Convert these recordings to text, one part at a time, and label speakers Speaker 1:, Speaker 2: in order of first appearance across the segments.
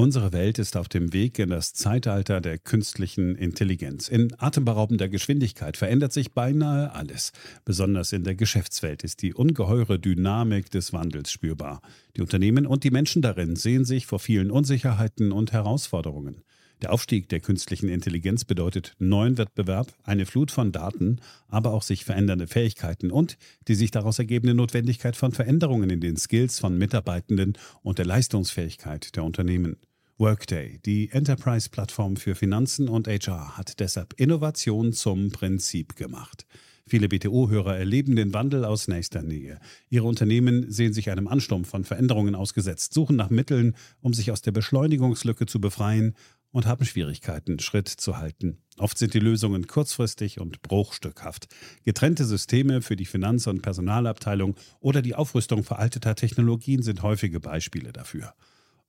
Speaker 1: Unsere Welt ist auf dem Weg in das Zeitalter der künstlichen Intelligenz. In atemberaubender Geschwindigkeit verändert sich beinahe alles. Besonders in der Geschäftswelt ist die ungeheure Dynamik des Wandels spürbar. Die Unternehmen und die Menschen darin sehen sich vor vielen Unsicherheiten und Herausforderungen. Der Aufstieg der künstlichen Intelligenz bedeutet neuen Wettbewerb, eine Flut von Daten, aber auch sich verändernde Fähigkeiten und die sich daraus ergebende Notwendigkeit von Veränderungen in den Skills von Mitarbeitenden und der Leistungsfähigkeit der Unternehmen. Workday, die Enterprise-Plattform für Finanzen und HR, hat deshalb Innovation zum Prinzip gemacht. Viele BTO-Hörer erleben den Wandel aus nächster Nähe. Ihre Unternehmen sehen sich einem Ansturm von Veränderungen ausgesetzt, suchen nach Mitteln, um sich aus der Beschleunigungslücke zu befreien und haben Schwierigkeiten, Schritt zu halten. Oft sind die Lösungen kurzfristig und bruchstückhaft. Getrennte Systeme für die Finanz- und Personalabteilung oder die Aufrüstung veralteter Technologien sind häufige Beispiele dafür.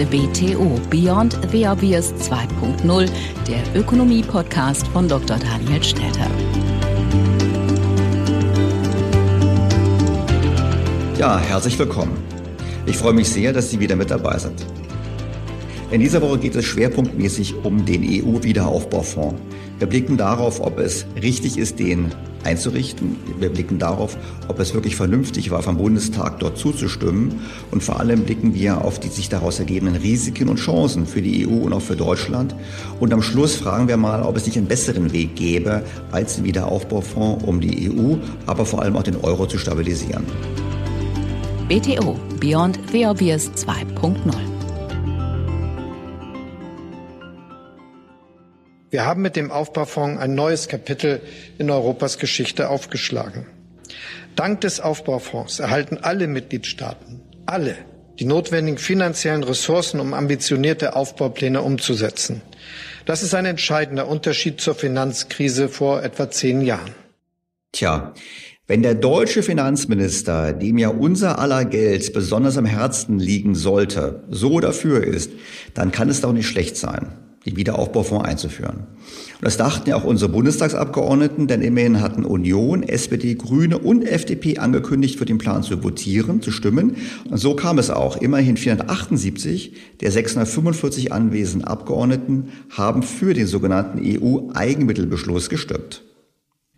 Speaker 2: Ist BTO Beyond the Obvious 2.0, der Ökonomie-Podcast von Dr. Daniel Stelter.
Speaker 3: Ja, herzlich willkommen. Ich freue mich sehr, dass Sie wieder mit dabei sind. In dieser Woche geht es schwerpunktmäßig um den EU-Wiederaufbaufonds. Wir blicken darauf, ob es richtig ist, den einzurichten. Wir blicken darauf, ob es wirklich vernünftig war, vom Bundestag dort zuzustimmen. Und vor allem blicken wir auf die sich daraus ergebenden Risiken und Chancen für die EU und auch für Deutschland. Und am Schluss fragen wir mal, ob es nicht einen besseren Weg gäbe als den Wiederaufbaufonds, um die EU, aber vor allem auch den Euro zu stabilisieren.
Speaker 2: BTO Beyond the Obvious 2.0
Speaker 4: Wir haben mit dem Aufbaufonds ein neues Kapitel in Europas Geschichte aufgeschlagen. Dank des Aufbaufonds erhalten alle Mitgliedstaaten, alle, die notwendigen finanziellen Ressourcen, um ambitionierte Aufbaupläne umzusetzen. Das ist ein entscheidender Unterschied zur Finanzkrise vor etwa zehn Jahren.
Speaker 3: Tja, wenn der deutsche Finanzminister, dem ja unser aller Geld besonders am Herzen liegen sollte, so dafür ist, dann kann es doch nicht schlecht sein den Wiederaufbaufonds einzuführen. Und das dachten ja auch unsere Bundestagsabgeordneten, denn immerhin hatten Union, SPD, Grüne und FDP angekündigt, für den Plan zu votieren, zu stimmen. Und so kam es auch. Immerhin 478 der 645 anwesenden Abgeordneten haben für den sogenannten EU-Eigenmittelbeschluss gestimmt.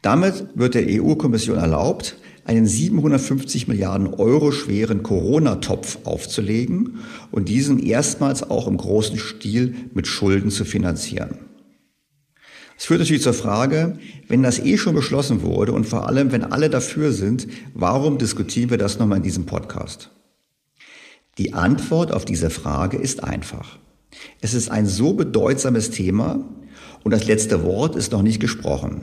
Speaker 3: Damit wird der EU-Kommission erlaubt, einen 750 Milliarden Euro schweren Corona-Topf aufzulegen und diesen erstmals auch im großen Stil mit Schulden zu finanzieren. Es führt natürlich zur Frage, wenn das eh schon beschlossen wurde und vor allem, wenn alle dafür sind, warum diskutieren wir das nochmal in diesem Podcast? Die Antwort auf diese Frage ist einfach. Es ist ein so bedeutsames Thema und das letzte Wort ist noch nicht gesprochen.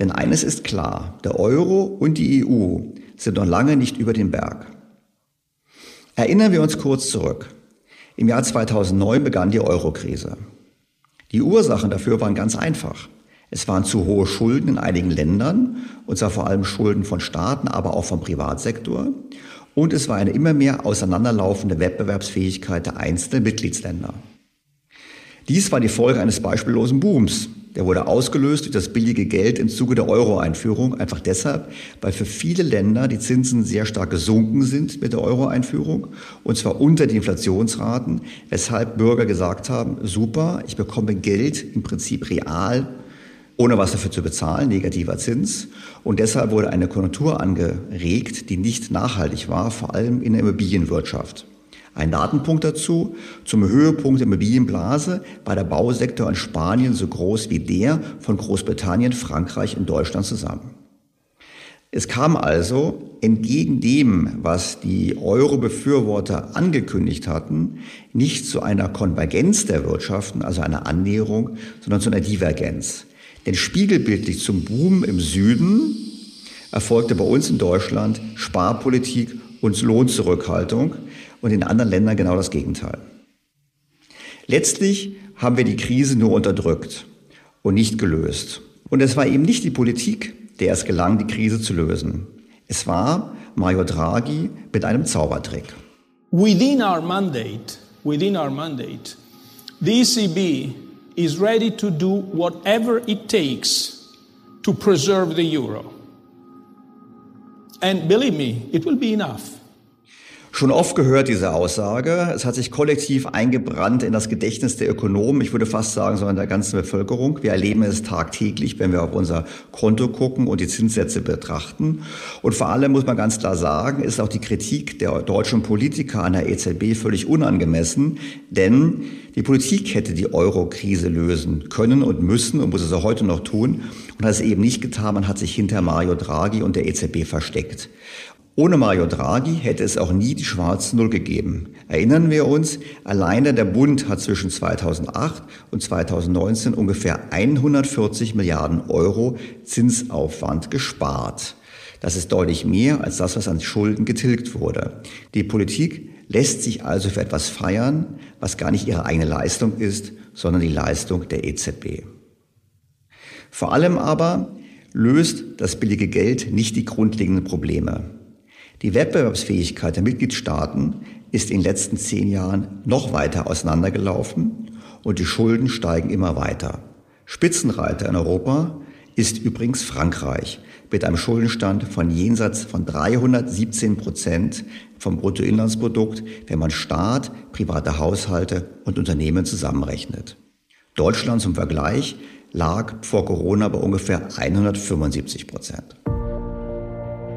Speaker 3: Denn eines ist klar, der Euro und die EU sind noch lange nicht über den Berg. Erinnern wir uns kurz zurück. Im Jahr 2009 begann die Eurokrise. Die Ursachen dafür waren ganz einfach. Es waren zu hohe Schulden in einigen Ländern, und zwar vor allem Schulden von Staaten, aber auch vom Privatsektor. Und es war eine immer mehr auseinanderlaufende Wettbewerbsfähigkeit der einzelnen Mitgliedsländer. Dies war die Folge eines beispiellosen Booms. Der wurde ausgelöst durch das billige Geld im Zuge der Euro-Einführung, einfach deshalb, weil für viele Länder die Zinsen sehr stark gesunken sind mit der Euro-Einführung, und zwar unter die Inflationsraten, weshalb Bürger gesagt haben, super, ich bekomme Geld im Prinzip real ohne was dafür zu bezahlen, negativer Zins. Und deshalb wurde eine Konjunktur angeregt, die nicht nachhaltig war, vor allem in der Immobilienwirtschaft. Ein Datenpunkt dazu. Zum Höhepunkt der Immobilienblase war der Bausektor in Spanien so groß wie der von Großbritannien, Frankreich und Deutschland zusammen. Es kam also entgegen dem, was die Euro-Befürworter angekündigt hatten, nicht zu einer Konvergenz der Wirtschaften, also einer Annäherung, sondern zu einer Divergenz. Denn spiegelbildlich zum Boom im Süden erfolgte bei uns in Deutschland Sparpolitik und Lohnzurückhaltung und in anderen Ländern genau das Gegenteil. Letztlich haben wir die Krise nur unterdrückt und nicht gelöst. Und es war eben nicht die Politik, der es gelang, die Krise zu lösen. Es war Mario Draghi mit einem Zaubertrick.
Speaker 5: Within our mandate, within our mandate, the ECB is ready to do whatever it takes to preserve the euro. And believe me, it will be enough.
Speaker 3: Schon oft gehört diese Aussage. Es hat sich kollektiv eingebrannt in das Gedächtnis der Ökonomen, ich würde fast sagen, sondern der ganzen Bevölkerung. Wir erleben es tagtäglich, wenn wir auf unser Konto gucken und die Zinssätze betrachten. Und vor allem muss man ganz klar sagen, ist auch die Kritik der deutschen Politiker an der EZB völlig unangemessen, denn die Politik hätte die Euro-Krise lösen können und müssen und muss es auch heute noch tun und hat es eben nicht getan. Man hat sich hinter Mario Draghi und der EZB versteckt. Ohne Mario Draghi hätte es auch nie die schwarze Null gegeben. Erinnern wir uns, alleine der Bund hat zwischen 2008 und 2019 ungefähr 140 Milliarden Euro Zinsaufwand gespart. Das ist deutlich mehr als das, was an Schulden getilgt wurde. Die Politik lässt sich also für etwas feiern, was gar nicht ihre eigene Leistung ist, sondern die Leistung der EZB. Vor allem aber löst das billige Geld nicht die grundlegenden Probleme. Die Wettbewerbsfähigkeit der Mitgliedstaaten ist in den letzten zehn Jahren noch weiter auseinandergelaufen und die Schulden steigen immer weiter. Spitzenreiter in Europa ist übrigens Frankreich mit einem Schuldenstand von jenseits von 317 Prozent vom Bruttoinlandsprodukt, wenn man Staat, private Haushalte und Unternehmen zusammenrechnet. Deutschland zum Vergleich lag vor Corona bei ungefähr 175 Prozent.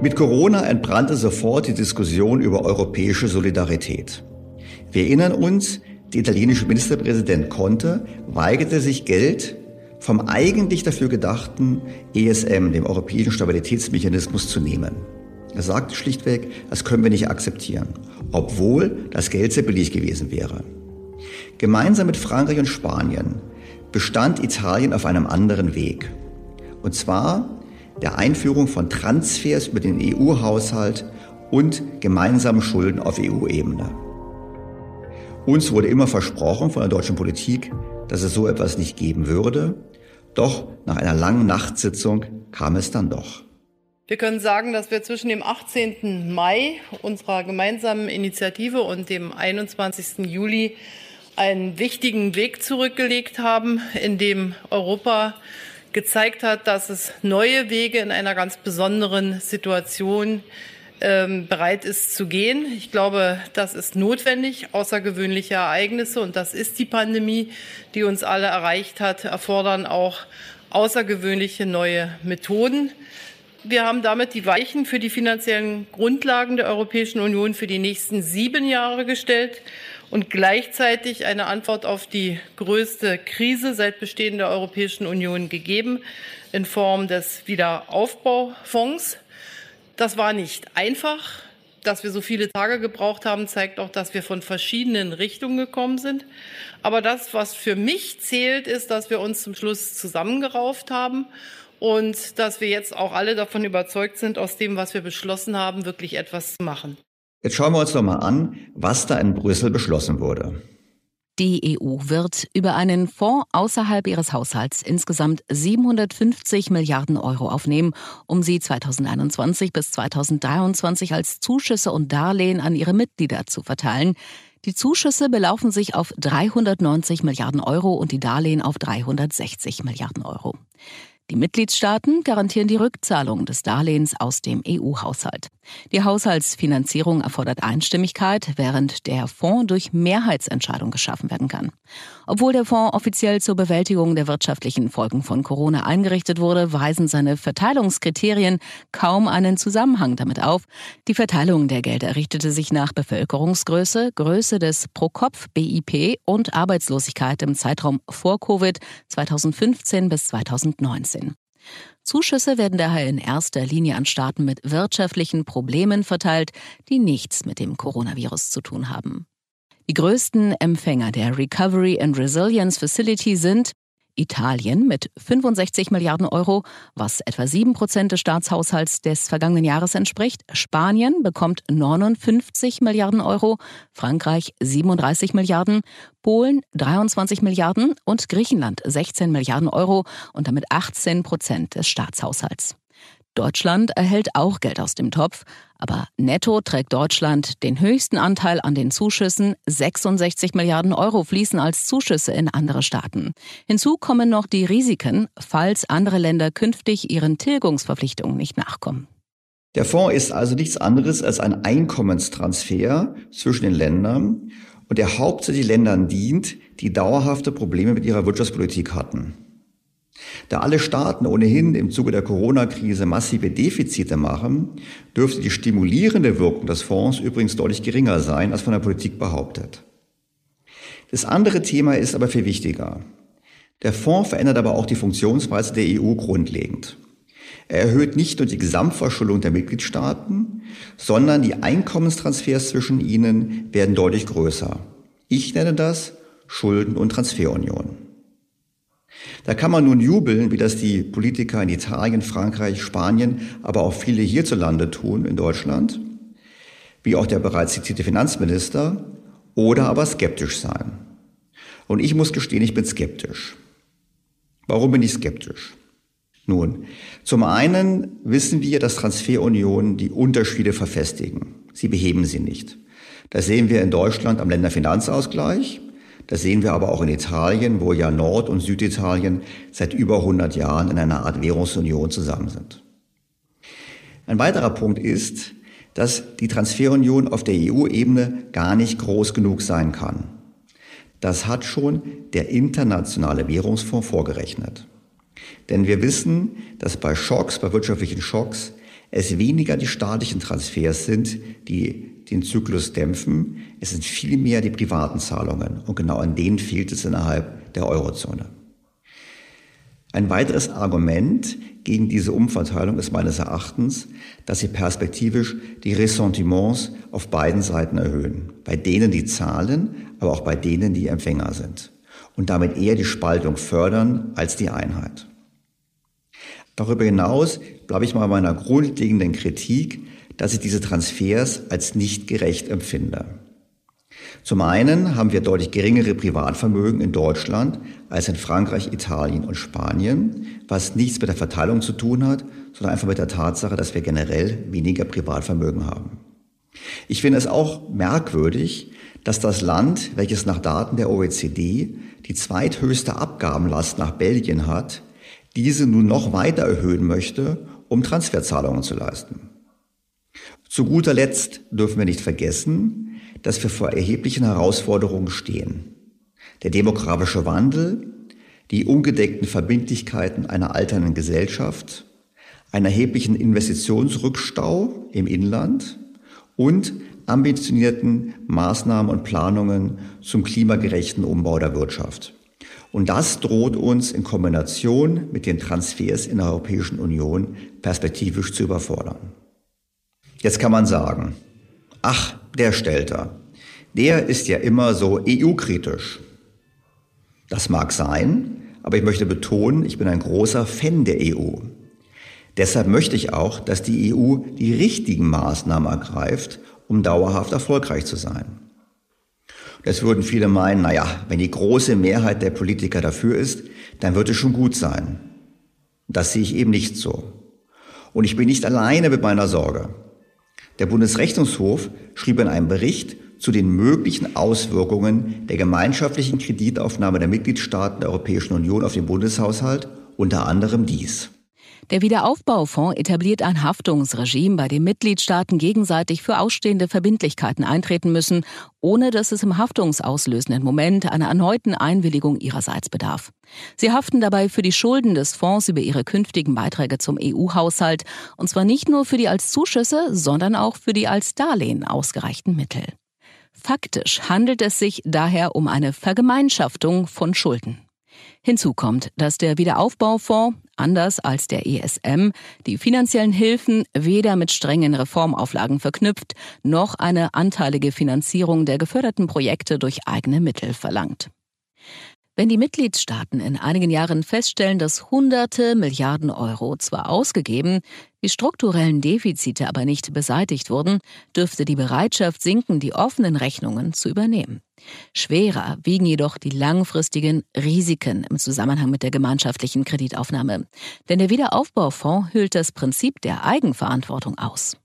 Speaker 3: Mit Corona entbrannte sofort die Diskussion über europäische Solidarität. Wir erinnern uns, der italienische Ministerpräsident Conte weigerte sich Geld vom eigentlich dafür gedachten ESM, dem Europäischen Stabilitätsmechanismus, zu nehmen. Er sagte schlichtweg, das können wir nicht akzeptieren, obwohl das Geld sehr billig gewesen wäre. Gemeinsam mit Frankreich und Spanien bestand Italien auf einem anderen Weg. Und zwar der Einführung von Transfers über den EU-Haushalt und gemeinsamen Schulden auf EU-Ebene. Uns wurde immer versprochen von der deutschen Politik, dass es so etwas nicht geben würde. Doch nach einer langen Nachtsitzung kam es dann doch.
Speaker 6: Wir können sagen, dass wir zwischen dem 18. Mai unserer gemeinsamen Initiative und dem 21. Juli einen wichtigen Weg zurückgelegt haben, in dem Europa gezeigt hat, dass es neue Wege in einer ganz besonderen Situation ähm, bereit ist zu gehen. Ich glaube, das ist notwendig. Außergewöhnliche Ereignisse, und das ist die Pandemie, die uns alle erreicht hat, erfordern auch außergewöhnliche neue Methoden. Wir haben damit die Weichen für die finanziellen Grundlagen der Europäischen Union für die nächsten sieben Jahre gestellt und gleichzeitig eine Antwort auf die größte Krise seit Bestehen der Europäischen Union gegeben in Form des Wiederaufbaufonds. Das war nicht einfach. Dass wir so viele Tage gebraucht haben, zeigt auch, dass wir von verschiedenen Richtungen gekommen sind. Aber das, was für mich zählt, ist, dass wir uns zum Schluss zusammengerauft haben und dass wir jetzt auch alle davon überzeugt sind, aus dem, was wir beschlossen haben, wirklich etwas zu machen.
Speaker 3: Jetzt schauen wir uns doch mal an, was da in Brüssel beschlossen wurde.
Speaker 2: Die EU wird über einen Fonds außerhalb ihres Haushalts insgesamt 750 Milliarden Euro aufnehmen, um sie 2021 bis 2023 als Zuschüsse und Darlehen an ihre Mitglieder zu verteilen.
Speaker 7: Die Zuschüsse belaufen sich auf 390 Milliarden Euro und die Darlehen auf 360 Milliarden Euro. Die Mitgliedstaaten garantieren die Rückzahlung des Darlehens aus dem EU-Haushalt. Die Haushaltsfinanzierung erfordert Einstimmigkeit, während der Fonds durch Mehrheitsentscheidung geschaffen werden kann. Obwohl der Fonds offiziell zur Bewältigung der wirtschaftlichen Folgen von Corona eingerichtet wurde, weisen seine Verteilungskriterien kaum einen Zusammenhang damit auf. Die Verteilung der Gelder richtete sich nach Bevölkerungsgröße, Größe des Pro-Kopf-BIP und Arbeitslosigkeit im Zeitraum vor Covid 2015 bis 2019. Zuschüsse werden daher in erster Linie an Staaten mit wirtschaftlichen Problemen verteilt, die nichts mit dem Coronavirus zu tun haben. Die größten Empfänger der Recovery and Resilience Facility sind Italien mit 65 Milliarden Euro, was etwa 7 Prozent des Staatshaushalts des vergangenen Jahres entspricht. Spanien bekommt 59 Milliarden Euro, Frankreich 37 Milliarden, Polen 23 Milliarden und Griechenland 16 Milliarden Euro und damit 18 Prozent des Staatshaushalts. Deutschland erhält auch Geld aus dem Topf, aber netto trägt Deutschland den höchsten Anteil an den Zuschüssen. 66 Milliarden Euro fließen als Zuschüsse in andere Staaten. Hinzu kommen noch die Risiken, falls andere Länder künftig ihren Tilgungsverpflichtungen nicht nachkommen.
Speaker 3: Der Fonds ist also nichts anderes als ein Einkommenstransfer zwischen den Ländern und der hauptsächlich Ländern dient, die dauerhafte Probleme mit ihrer Wirtschaftspolitik hatten. Da alle Staaten ohnehin im Zuge der Corona-Krise massive Defizite machen, dürfte die stimulierende Wirkung des Fonds übrigens deutlich geringer sein, als von der Politik behauptet. Das andere Thema ist aber viel wichtiger. Der Fonds verändert aber auch die Funktionsweise der EU grundlegend. Er erhöht nicht nur die Gesamtverschuldung der Mitgliedstaaten, sondern die Einkommenstransfers zwischen ihnen werden deutlich größer. Ich nenne das Schulden- und Transferunion. Da kann man nun jubeln, wie das die Politiker in Italien, Frankreich, Spanien, aber auch viele hierzulande tun in Deutschland, wie auch der bereits zitierte Finanzminister, oder aber skeptisch sein. Und ich muss gestehen, ich bin skeptisch. Warum bin ich skeptisch? Nun, zum einen wissen wir, dass Transferunionen die Unterschiede verfestigen. Sie beheben sie nicht. Das sehen wir in Deutschland am Länderfinanzausgleich. Das sehen wir aber auch in Italien, wo ja Nord- und Süditalien seit über 100 Jahren in einer Art Währungsunion zusammen sind. Ein weiterer Punkt ist, dass die Transferunion auf der EU-Ebene gar nicht groß genug sein kann. Das hat schon der internationale Währungsfonds vorgerechnet. Denn wir wissen, dass bei Schocks, bei wirtschaftlichen Schocks, es weniger die staatlichen Transfers sind, die den Zyklus dämpfen. Es sind vielmehr die privaten Zahlungen. Und genau an denen fehlt es innerhalb der Eurozone. Ein weiteres Argument gegen diese Umverteilung ist meines Erachtens, dass sie perspektivisch die Ressentiments auf beiden Seiten erhöhen. Bei denen, die zahlen, aber auch bei denen, die Empfänger sind. Und damit eher die Spaltung fördern als die Einheit. Darüber hinaus bleibe ich mal bei meiner grundlegenden Kritik, dass ich diese Transfers als nicht gerecht empfinde. Zum einen haben wir deutlich geringere Privatvermögen in Deutschland als in Frankreich, Italien und Spanien, was nichts mit der Verteilung zu tun hat, sondern einfach mit der Tatsache, dass wir generell weniger Privatvermögen haben. Ich finde es auch merkwürdig, dass das Land, welches nach Daten der OECD die zweithöchste Abgabenlast nach Belgien hat, diese nun noch weiter erhöhen möchte, um Transferzahlungen zu leisten. Zu guter Letzt dürfen wir nicht vergessen, dass wir vor erheblichen Herausforderungen stehen. Der demografische Wandel, die ungedeckten Verbindlichkeiten einer alternden Gesellschaft, einen erheblichen Investitionsrückstau im Inland und ambitionierten Maßnahmen und Planungen zum klimagerechten Umbau der Wirtschaft. Und das droht uns in Kombination mit den Transfers in der Europäischen Union perspektivisch zu überfordern. Jetzt kann man sagen, ach, der Stelter, der ist ja immer so EU-kritisch. Das mag sein, aber ich möchte betonen, ich bin ein großer Fan der EU. Deshalb möchte ich auch, dass die EU die richtigen Maßnahmen ergreift, um dauerhaft erfolgreich zu sein. Das würden viele meinen, naja, wenn die große Mehrheit der Politiker dafür ist, dann wird es schon gut sein. Das sehe ich eben nicht so. Und ich bin nicht alleine mit meiner Sorge. Der Bundesrechnungshof schrieb in einem Bericht zu den möglichen Auswirkungen der gemeinschaftlichen Kreditaufnahme der Mitgliedstaaten der Europäischen Union auf den Bundeshaushalt, unter anderem dies.
Speaker 7: Der Wiederaufbaufonds etabliert ein Haftungsregime, bei dem Mitgliedstaaten gegenseitig für ausstehende Verbindlichkeiten eintreten müssen, ohne dass es im haftungsauslösenden Moment einer erneuten Einwilligung ihrerseits bedarf. Sie haften dabei für die Schulden des Fonds über ihre künftigen Beiträge zum EU-Haushalt, und zwar nicht nur für die als Zuschüsse, sondern auch für die als Darlehen ausgereichten Mittel. Faktisch handelt es sich daher um eine Vergemeinschaftung von Schulden. Hinzu kommt, dass der Wiederaufbaufonds, anders als der ESM, die finanziellen Hilfen weder mit strengen Reformauflagen verknüpft, noch eine anteilige Finanzierung der geförderten Projekte durch eigene Mittel verlangt. Wenn die Mitgliedstaaten in einigen Jahren feststellen, dass hunderte Milliarden Euro zwar ausgegeben, die strukturellen Defizite aber nicht beseitigt wurden, dürfte die Bereitschaft sinken, die offenen Rechnungen zu übernehmen. Schwerer wiegen jedoch die langfristigen Risiken im Zusammenhang mit der gemeinschaftlichen Kreditaufnahme. Denn der Wiederaufbaufonds hüllt das Prinzip der Eigenverantwortung aus.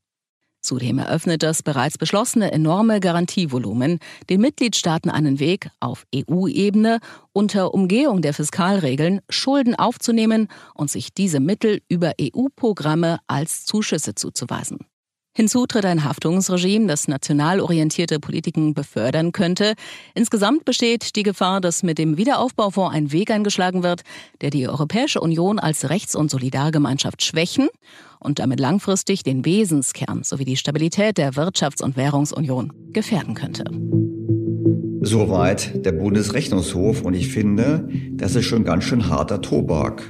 Speaker 7: Zudem eröffnet das bereits beschlossene enorme Garantievolumen den Mitgliedstaaten einen Weg, auf EU-Ebene unter Umgehung der Fiskalregeln Schulden aufzunehmen und sich diese Mittel über EU-Programme als Zuschüsse zuzuweisen. Hinzu tritt ein Haftungsregime, das national orientierte Politiken befördern könnte. Insgesamt besteht die Gefahr, dass mit dem Wiederaufbaufonds ein Weg eingeschlagen wird, der die Europäische Union als Rechts- und Solidargemeinschaft schwächen und damit langfristig den Wesenskern sowie die Stabilität der Wirtschafts- und Währungsunion gefährden könnte.
Speaker 3: Soweit der Bundesrechnungshof und ich finde, das ist schon ganz schön harter Tobak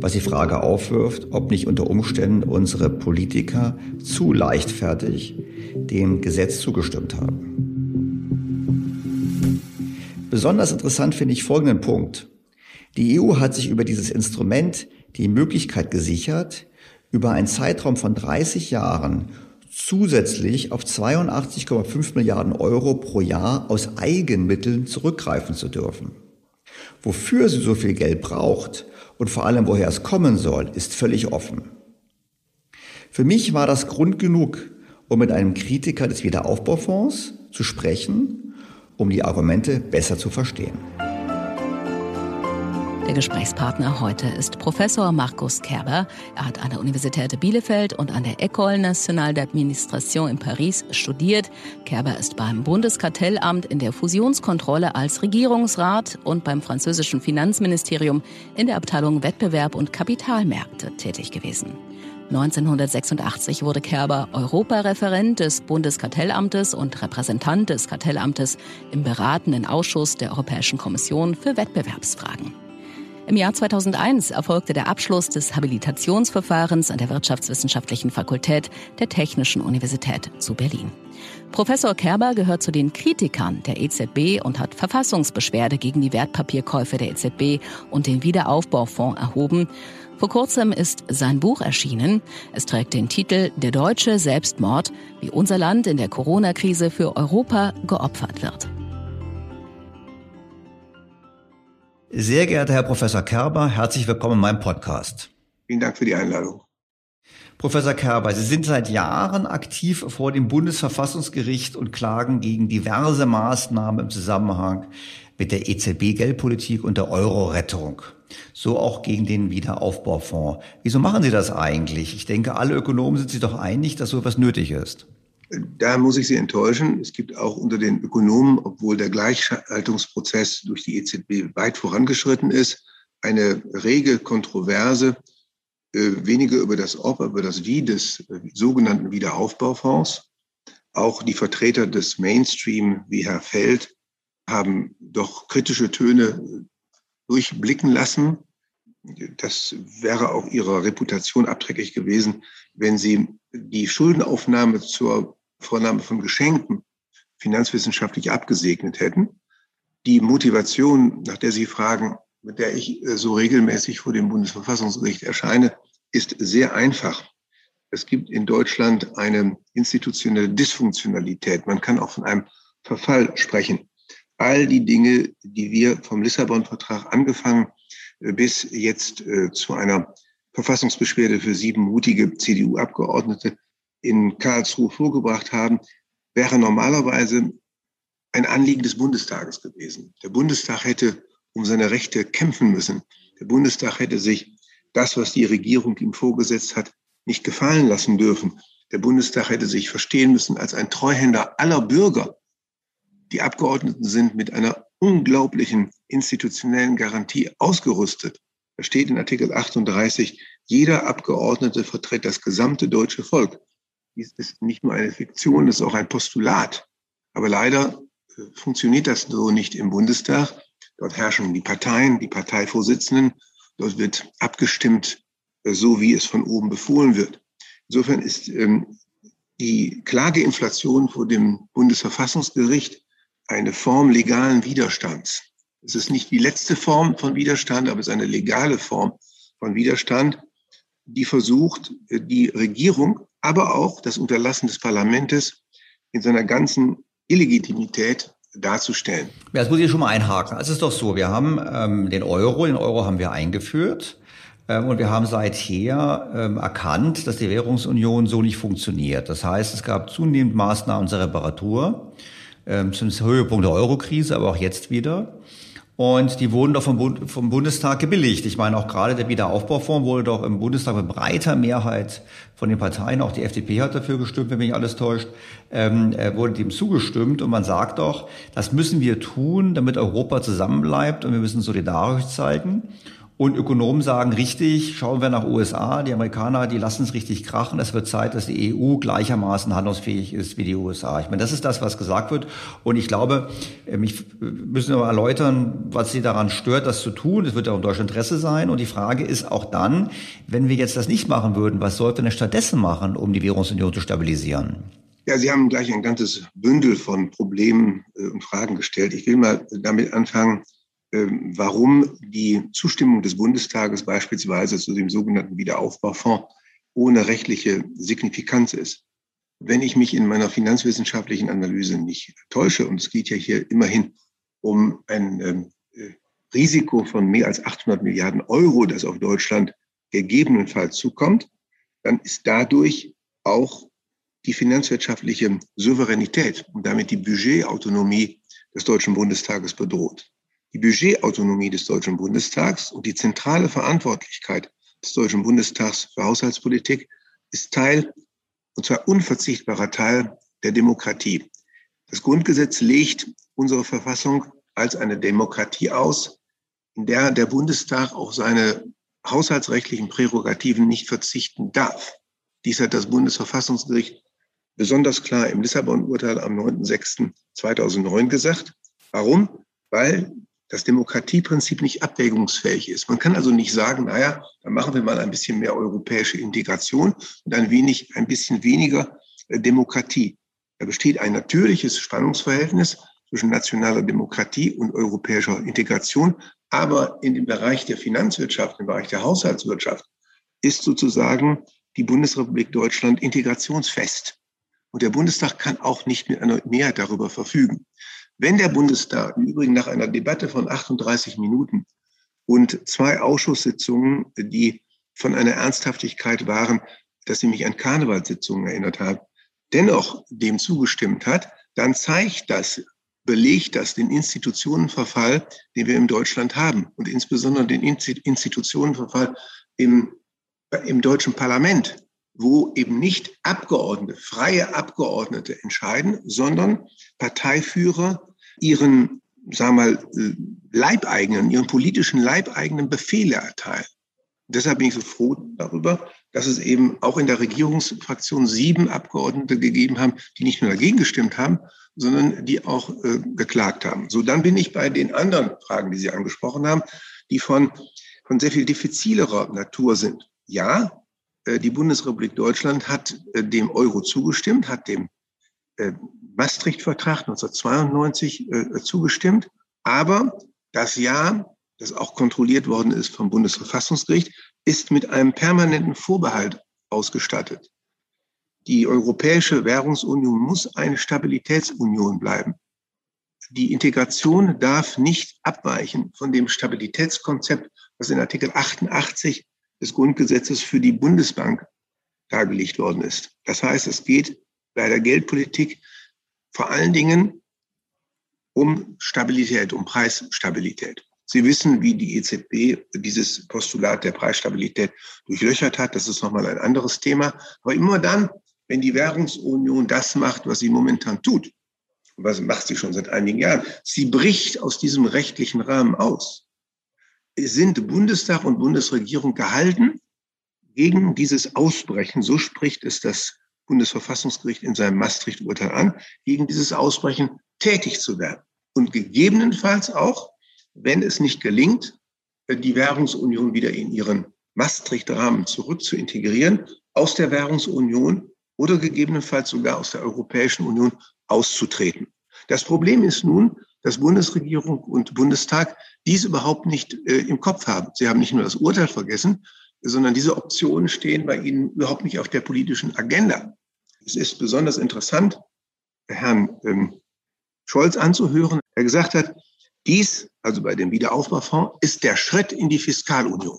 Speaker 3: was die Frage aufwirft, ob nicht unter Umständen unsere Politiker zu leichtfertig dem Gesetz zugestimmt haben. Besonders interessant finde ich folgenden Punkt. Die EU hat sich über dieses Instrument die Möglichkeit gesichert, über einen Zeitraum von 30 Jahren zusätzlich auf 82,5 Milliarden Euro pro Jahr aus Eigenmitteln zurückgreifen zu dürfen. Wofür sie so viel Geld braucht und vor allem woher es kommen soll, ist völlig offen. Für mich war das Grund genug, um mit einem Kritiker des Wiederaufbaufonds zu sprechen, um die Argumente besser zu verstehen.
Speaker 7: Der Gesprächspartner heute ist Professor Markus Kerber. Er hat an der Universität Bielefeld und an der École Nationale d'Administration in Paris studiert. Kerber ist beim Bundeskartellamt in der Fusionskontrolle als Regierungsrat und beim französischen Finanzministerium in der Abteilung Wettbewerb und Kapitalmärkte tätig gewesen. 1986 wurde Kerber Europareferent des Bundeskartellamtes und Repräsentant des Kartellamtes im beratenden Ausschuss der Europäischen Kommission für Wettbewerbsfragen. Im Jahr 2001 erfolgte der Abschluss des Habilitationsverfahrens an der Wirtschaftswissenschaftlichen Fakultät der Technischen Universität zu Berlin. Professor Kerber gehört zu den Kritikern der EZB und hat Verfassungsbeschwerde gegen die Wertpapierkäufe der EZB und den Wiederaufbaufonds erhoben. Vor kurzem ist sein Buch erschienen. Es trägt den Titel Der deutsche Selbstmord, wie unser Land in der Corona-Krise für Europa geopfert wird.
Speaker 3: Sehr geehrter Herr Professor Kerber, herzlich willkommen in meinem Podcast.
Speaker 8: Vielen Dank für die Einladung.
Speaker 3: Professor Kerber, Sie sind seit Jahren aktiv vor dem Bundesverfassungsgericht und klagen gegen diverse Maßnahmen im Zusammenhang mit der EZB-Geldpolitik und der Euro-Rettung. So auch gegen den Wiederaufbaufonds. Wieso machen Sie das eigentlich? Ich denke, alle Ökonomen sind sich doch einig, dass so etwas nötig ist.
Speaker 8: Da muss ich Sie enttäuschen. Es gibt auch unter den Ökonomen, obwohl der Gleichschaltungsprozess durch die EZB weit vorangeschritten ist, eine rege Kontroverse, äh, weniger über das Ob, über das Wie des äh, sogenannten Wiederaufbaufonds. Auch die Vertreter des Mainstream wie Herr Feld haben doch kritische Töne durchblicken lassen. Das wäre auch ihrer Reputation abträglich gewesen, wenn sie die Schuldenaufnahme zur Vornahme von Geschenken finanzwissenschaftlich abgesegnet hätten. Die Motivation, nach der Sie fragen, mit der ich äh, so regelmäßig vor dem Bundesverfassungsgericht erscheine, ist sehr einfach. Es gibt in Deutschland eine institutionelle Dysfunktionalität. Man kann auch von einem Verfall sprechen. All die Dinge, die wir vom Lissabon-Vertrag angefangen äh, bis jetzt äh, zu einer Verfassungsbeschwerde für sieben mutige CDU-Abgeordnete in Karlsruhe vorgebracht haben, wäre normalerweise ein Anliegen des Bundestages gewesen. Der Bundestag hätte um seine Rechte kämpfen müssen. Der Bundestag hätte sich das, was die Regierung ihm vorgesetzt hat, nicht gefallen lassen dürfen. Der Bundestag hätte sich verstehen müssen als ein Treuhänder aller Bürger. Die Abgeordneten sind mit einer unglaublichen institutionellen Garantie ausgerüstet. Steht in Artikel 38, jeder Abgeordnete vertritt das gesamte deutsche Volk. Dies ist nicht nur eine Fiktion, das ist auch ein Postulat. Aber leider äh, funktioniert das so nicht im Bundestag. Dort herrschen die Parteien, die Parteivorsitzenden. Dort wird abgestimmt, äh, so wie es von oben befohlen wird. Insofern ist ähm, die Klageinflation vor dem Bundesverfassungsgericht eine Form legalen Widerstands. Es ist nicht die letzte Form von Widerstand, aber es ist eine legale Form von Widerstand, die versucht, die Regierung, aber auch das Unterlassen des Parlaments in seiner ganzen Illegitimität darzustellen.
Speaker 3: Ja, das muss ich schon mal einhaken. Es ist doch so, wir haben ähm, den Euro, den Euro haben wir eingeführt. Ähm, und wir haben seither ähm, erkannt, dass die Währungsunion so nicht funktioniert. Das heißt, es gab zunehmend Maßnahmen zur Reparatur, ähm, zum Höhepunkt der Eurokrise, aber auch jetzt wieder. Und die wurden doch vom, Bund, vom Bundestag gebilligt. Ich meine, auch gerade der Wiederaufbaufonds wurde doch im Bundestag mit breiter Mehrheit von den Parteien, auch die FDP hat dafür gestimmt, wenn mich alles täuscht, ähm, äh, wurde dem zugestimmt. Und man sagt doch, das müssen wir tun, damit Europa zusammenbleibt und wir müssen solidarisch zeigen. Und Ökonomen sagen richtig, schauen wir nach USA, die Amerikaner, die lassen es richtig krachen. Es wird Zeit, dass die EU gleichermaßen handlungsfähig ist wie die USA. Ich meine, das ist das, was gesagt wird. Und ich glaube, mich äh, müssen wir erläutern, was sie daran stört, das zu tun. Es wird ja auch in Deutschland Interesse sein. Und die Frage ist auch dann, wenn wir jetzt das nicht machen würden, was sollte denn stattdessen machen, um die Währungsunion zu stabilisieren?
Speaker 8: Ja, Sie haben gleich ein ganzes Bündel von Problemen äh, und Fragen gestellt. Ich will mal damit anfangen, ähm, warum die Zustimmung des Bundestages beispielsweise zu dem sogenannten Wiederaufbaufonds ohne rechtliche Signifikanz ist. Wenn ich mich in meiner finanzwissenschaftlichen Analyse nicht täusche, und es geht ja hier immerhin um ein ähm, äh, Risiko von mehr als 800 Milliarden Euro, das auf Deutschland gegebenenfalls zukommt, dann ist dadurch auch die finanzwirtschaftliche Souveränität und damit die Budgetautonomie des Deutschen Bundestages bedroht. Die Budgetautonomie des Deutschen Bundestags und die zentrale Verantwortlichkeit des Deutschen Bundestags für Haushaltspolitik ist Teil, und zwar unverzichtbarer Teil der Demokratie. Das Grundgesetz legt unsere Verfassung als eine Demokratie aus, in der der Bundestag auf seine haushaltsrechtlichen Prärogativen nicht verzichten darf. Dies hat das Bundesverfassungsgericht besonders klar im Lissabon-Urteil am 9.06.2009 gesagt. Warum? Weil das Demokratieprinzip nicht abwägungsfähig ist. Man kann also nicht sagen, naja, dann machen wir mal ein bisschen mehr europäische Integration und ein wenig, ein bisschen weniger äh, Demokratie. Da besteht ein natürliches Spannungsverhältnis zwischen nationaler Demokratie und europäischer Integration. Aber in dem Bereich der Finanzwirtschaft, im Bereich der Haushaltswirtschaft, ist sozusagen die Bundesrepublik Deutschland integrationsfest. Und der Bundestag kann auch nicht mit einer Mehrheit darüber verfügen. Wenn der Bundestag im Übrigen nach einer Debatte von 38 Minuten und zwei Ausschusssitzungen, die von einer Ernsthaftigkeit waren, dass sie mich an Karnevalssitzungen erinnert haben, dennoch dem zugestimmt hat, dann zeigt das, belegt das den Institutionenverfall, den wir in Deutschland haben und insbesondere den Institutionenverfall im, im deutschen Parlament, wo eben nicht Abgeordnete, freie Abgeordnete entscheiden, sondern Parteiführer ihren, sagen wir mal, Leibeigenen, ihren politischen Leibeigenen Befehle erteilen. Deshalb bin ich so froh darüber, dass es eben auch in der Regierungsfraktion sieben Abgeordnete gegeben haben, die nicht nur dagegen gestimmt haben, sondern die auch äh, geklagt haben. So, dann bin ich bei den anderen Fragen, die Sie angesprochen haben, die von, von sehr viel diffizilerer Natur sind. Ja, äh, die Bundesrepublik Deutschland hat äh, dem Euro zugestimmt, hat dem äh, Maastricht-Vertrag 1992 zugestimmt. Aber das Jahr, das auch kontrolliert worden ist vom Bundesverfassungsgericht, ist mit einem permanenten Vorbehalt ausgestattet. Die Europäische Währungsunion muss eine Stabilitätsunion bleiben. Die Integration darf nicht abweichen von dem Stabilitätskonzept, was in Artikel 88 des Grundgesetzes für die Bundesbank dargelegt worden ist. Das heißt, es geht bei der Geldpolitik vor allen Dingen um Stabilität, um Preisstabilität. Sie wissen, wie die EZB dieses Postulat der Preisstabilität durchlöchert hat. Das ist nochmal ein anderes Thema. Aber immer dann, wenn die Währungsunion das macht, was sie momentan tut, was macht sie schon seit einigen Jahren, sie bricht aus diesem rechtlichen Rahmen aus, sind Bundestag und Bundesregierung gehalten, gegen dieses Ausbrechen, so spricht es das Bundesverfassungsgericht in seinem Maastricht-Urteil an, gegen dieses Ausbrechen tätig zu werden. Und gegebenenfalls auch, wenn es nicht gelingt, die Währungsunion wieder in ihren Maastricht-Rahmen zurück zu integrieren, aus der Währungsunion oder gegebenenfalls sogar aus der Europäischen Union auszutreten. Das Problem ist nun, dass Bundesregierung und Bundestag dies überhaupt nicht äh, im Kopf haben. Sie haben nicht nur das Urteil vergessen, sondern diese Optionen stehen bei Ihnen überhaupt nicht auf der politischen Agenda. Es ist besonders interessant, Herrn ähm, Scholz anzuhören, der gesagt hat, dies, also bei dem Wiederaufbaufonds, ist der Schritt in die Fiskalunion.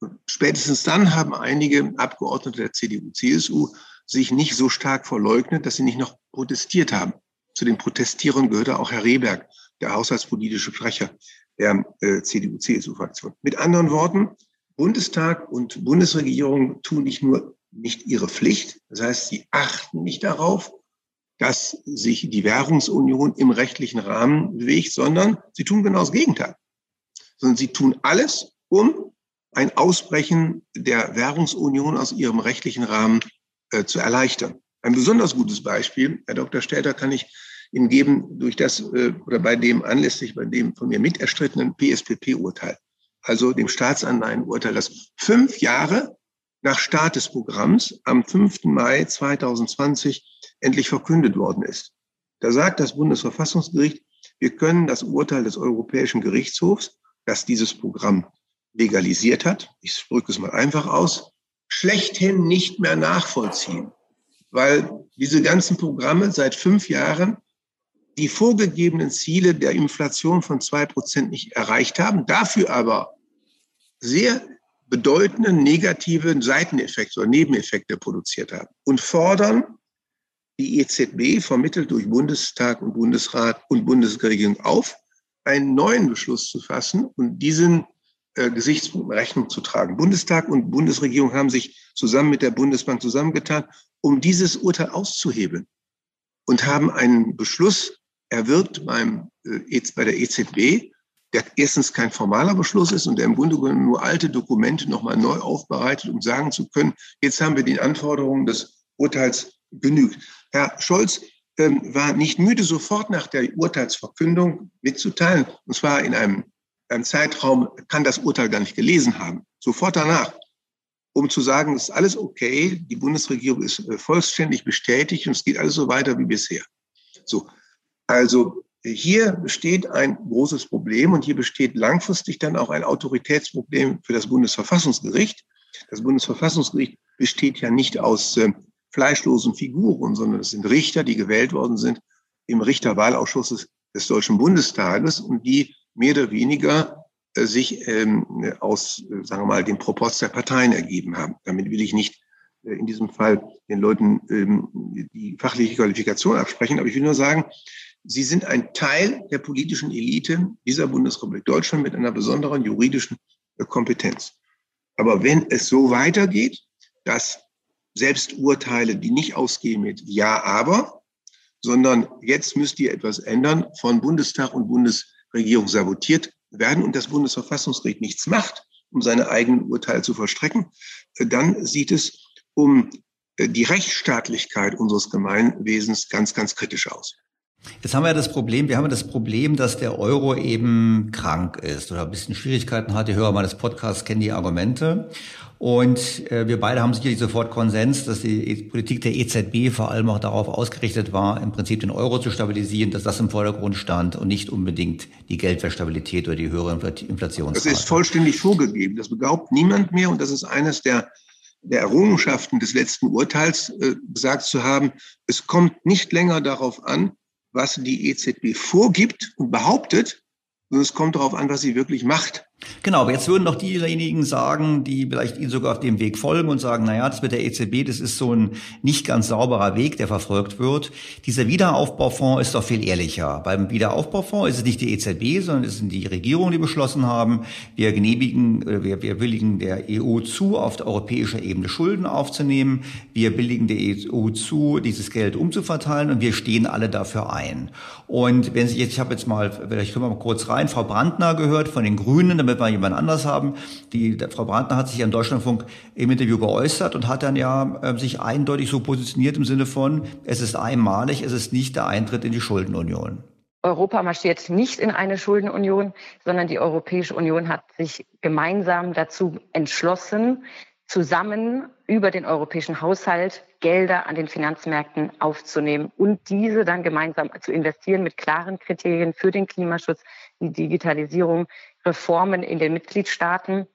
Speaker 8: Und spätestens dann haben einige Abgeordnete der CDU, CSU sich nicht so stark verleugnet, dass sie nicht noch protestiert haben. Zu den Protestierern gehörte auch Herr Rehberg, der haushaltspolitische Sprecher der äh, CDU-CSU-Fraktion. Mit anderen Worten, Bundestag und Bundesregierung tun nicht nur nicht ihre Pflicht, das heißt, sie achten nicht darauf, dass sich die Währungsunion im rechtlichen Rahmen bewegt, sondern sie tun genau das Gegenteil. Sondern sie tun alles, um ein Ausbrechen der Währungsunion aus ihrem rechtlichen Rahmen äh, zu erleichtern. Ein besonders gutes Beispiel, Herr Dr. Stelter, kann ich Ihnen geben durch das äh, oder bei dem anlässlich bei dem von mir miterstrittenen PSPP-Urteil also dem Staatsanleihenurteil, das fünf Jahre nach Start des Programms am 5. Mai 2020 endlich verkündet worden ist. Da sagt das Bundesverfassungsgericht, wir können das Urteil des Europäischen Gerichtshofs, das dieses Programm legalisiert hat, ich drücke es mal einfach aus, schlechthin nicht mehr nachvollziehen, weil diese ganzen Programme seit fünf Jahren die vorgegebenen Ziele der Inflation von zwei Prozent nicht erreicht haben, dafür aber sehr bedeutende negative Seiteneffekte oder Nebeneffekte produziert haben und fordern die EZB, vermittelt durch Bundestag und Bundesrat und Bundesregierung auf, einen neuen Beschluss zu fassen und diesen äh, Gesichtspunkten Rechnung zu tragen. Bundestag und Bundesregierung haben sich zusammen mit der Bundesbank zusammengetan, um dieses Urteil auszuhebeln und haben einen Beschluss erwirkt beim, äh, bei der EZB, der erstens kein formaler Beschluss ist und der im Grunde genommen nur alte Dokumente nochmal neu aufbereitet, um sagen zu können, jetzt haben wir den Anforderungen des Urteils genügt. Herr Scholz ähm, war nicht müde, sofort nach der Urteilsverkündung mitzuteilen, und zwar in einem, einem Zeitraum, kann das Urteil gar nicht gelesen haben, sofort danach, um zu sagen, es ist alles okay, die Bundesregierung ist äh, vollständig bestätigt und es geht alles so weiter wie bisher. So, also hier besteht ein großes Problem und hier besteht langfristig dann auch ein Autoritätsproblem für das Bundesverfassungsgericht. Das Bundesverfassungsgericht besteht ja nicht aus äh, fleischlosen Figuren, sondern es sind Richter, die gewählt worden sind im Richterwahlausschuss des, des Deutschen Bundestages und die mehr oder weniger äh, sich ähm, aus, sagen wir mal, dem Proporz der Parteien ergeben haben. Damit will ich nicht äh, in diesem Fall den Leuten ähm, die fachliche Qualifikation absprechen, aber ich will nur sagen, Sie sind ein Teil der politischen Elite dieser Bundesrepublik Deutschland mit einer besonderen juridischen äh, Kompetenz. Aber wenn es so weitergeht, dass selbst Urteile, die nicht ausgehen mit Ja, aber, sondern jetzt müsst ihr etwas ändern, von Bundestag und Bundesregierung sabotiert werden und das Bundesverfassungsgericht nichts macht, um seine eigenen Urteile zu verstrecken, äh, dann sieht es um äh, die Rechtsstaatlichkeit unseres Gemeinwesens ganz, ganz kritisch aus.
Speaker 9: Jetzt haben wir das Problem, wir haben das Problem, dass der Euro eben krank ist oder ein bisschen Schwierigkeiten hat. Die Hörer meines Podcasts kennen die Argumente. Und äh, wir beide haben sicherlich sofort Konsens, dass die Politik der EZB vor allem auch darauf ausgerichtet war, im Prinzip den Euro zu stabilisieren, dass das im Vordergrund stand und nicht unbedingt die Geldwertstabilität oder die höhere Inflation.
Speaker 8: Das ist vollständig vorgegeben. Das beglaubt niemand mehr und das ist eines der der Errungenschaften des letzten Urteils äh, gesagt zu haben, es kommt nicht länger darauf an, was die EZB vorgibt und behauptet, sondern es kommt darauf an, was sie wirklich macht.
Speaker 3: Genau, aber jetzt würden doch diejenigen sagen, die vielleicht Ihnen sogar auf dem Weg folgen und sagen, naja, das mit der EZB, das ist so ein nicht ganz sauberer Weg, der verfolgt wird. Dieser Wiederaufbaufonds ist doch viel ehrlicher. Beim Wiederaufbaufonds ist es nicht die EZB, sondern es sind die Regierungen, die beschlossen haben, wir genehmigen, wir, wir billigen der EU zu, auf der europäischen Ebene Schulden aufzunehmen. Wir billigen der EU zu, dieses Geld umzuverteilen und wir stehen alle dafür ein. Und wenn Sie jetzt, ich habe jetzt mal, vielleicht können wir mal kurz rein, Frau Brandner gehört von den Grünen, damit wir jemand anders haben. Die Frau Brandner hat sich am Deutschlandfunk im Interview geäußert und hat dann ja äh, sich eindeutig so positioniert im Sinne von, es ist einmalig, es ist nicht der Eintritt in die Schuldenunion.
Speaker 10: Europa marschiert nicht in eine Schuldenunion, sondern die Europäische Union hat sich gemeinsam dazu entschlossen, zusammen über den europäischen Haushalt Gelder an den Finanzmärkten aufzunehmen und diese dann gemeinsam zu investieren mit klaren Kriterien für den Klimaschutz, die Digitalisierung, Reformen in den Mitgliedstaaten.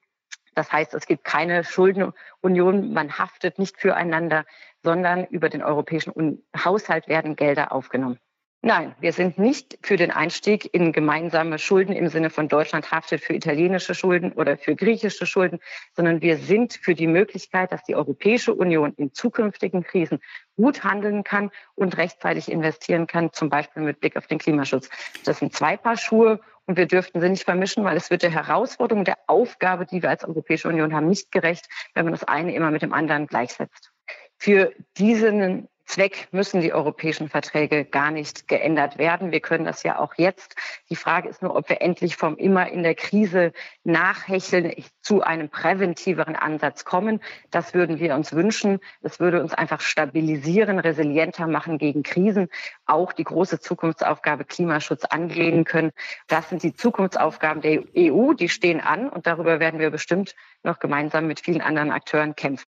Speaker 10: Das heißt, es gibt keine Schuldenunion, man haftet nicht füreinander, sondern über den europäischen Haushalt werden Gelder aufgenommen. Nein, wir sind nicht für den Einstieg in gemeinsame Schulden im Sinne von Deutschland haftet für italienische Schulden oder für griechische Schulden, sondern wir sind für die Möglichkeit, dass die Europäische Union in zukünftigen Krisen gut handeln kann und rechtzeitig investieren kann, zum Beispiel mit Blick auf den Klimaschutz. Das sind zwei Paar Schuhe und wir dürften sie nicht vermischen, weil es wird der Herausforderung, der Aufgabe, die wir als Europäische Union haben, nicht gerecht, wenn man das eine immer mit dem anderen gleichsetzt. Für diesen Zweck müssen die europäischen Verträge gar nicht geändert werden. Wir können das ja auch jetzt. Die Frage ist nur, ob wir endlich vom immer in der Krise nachhecheln zu einem präventiveren Ansatz kommen. Das würden wir uns wünschen. Es würde uns einfach stabilisieren, resilienter machen gegen Krisen, auch die große Zukunftsaufgabe Klimaschutz angehen können. Das sind die Zukunftsaufgaben der EU, die stehen an und darüber werden wir bestimmt noch gemeinsam mit vielen anderen Akteuren kämpfen.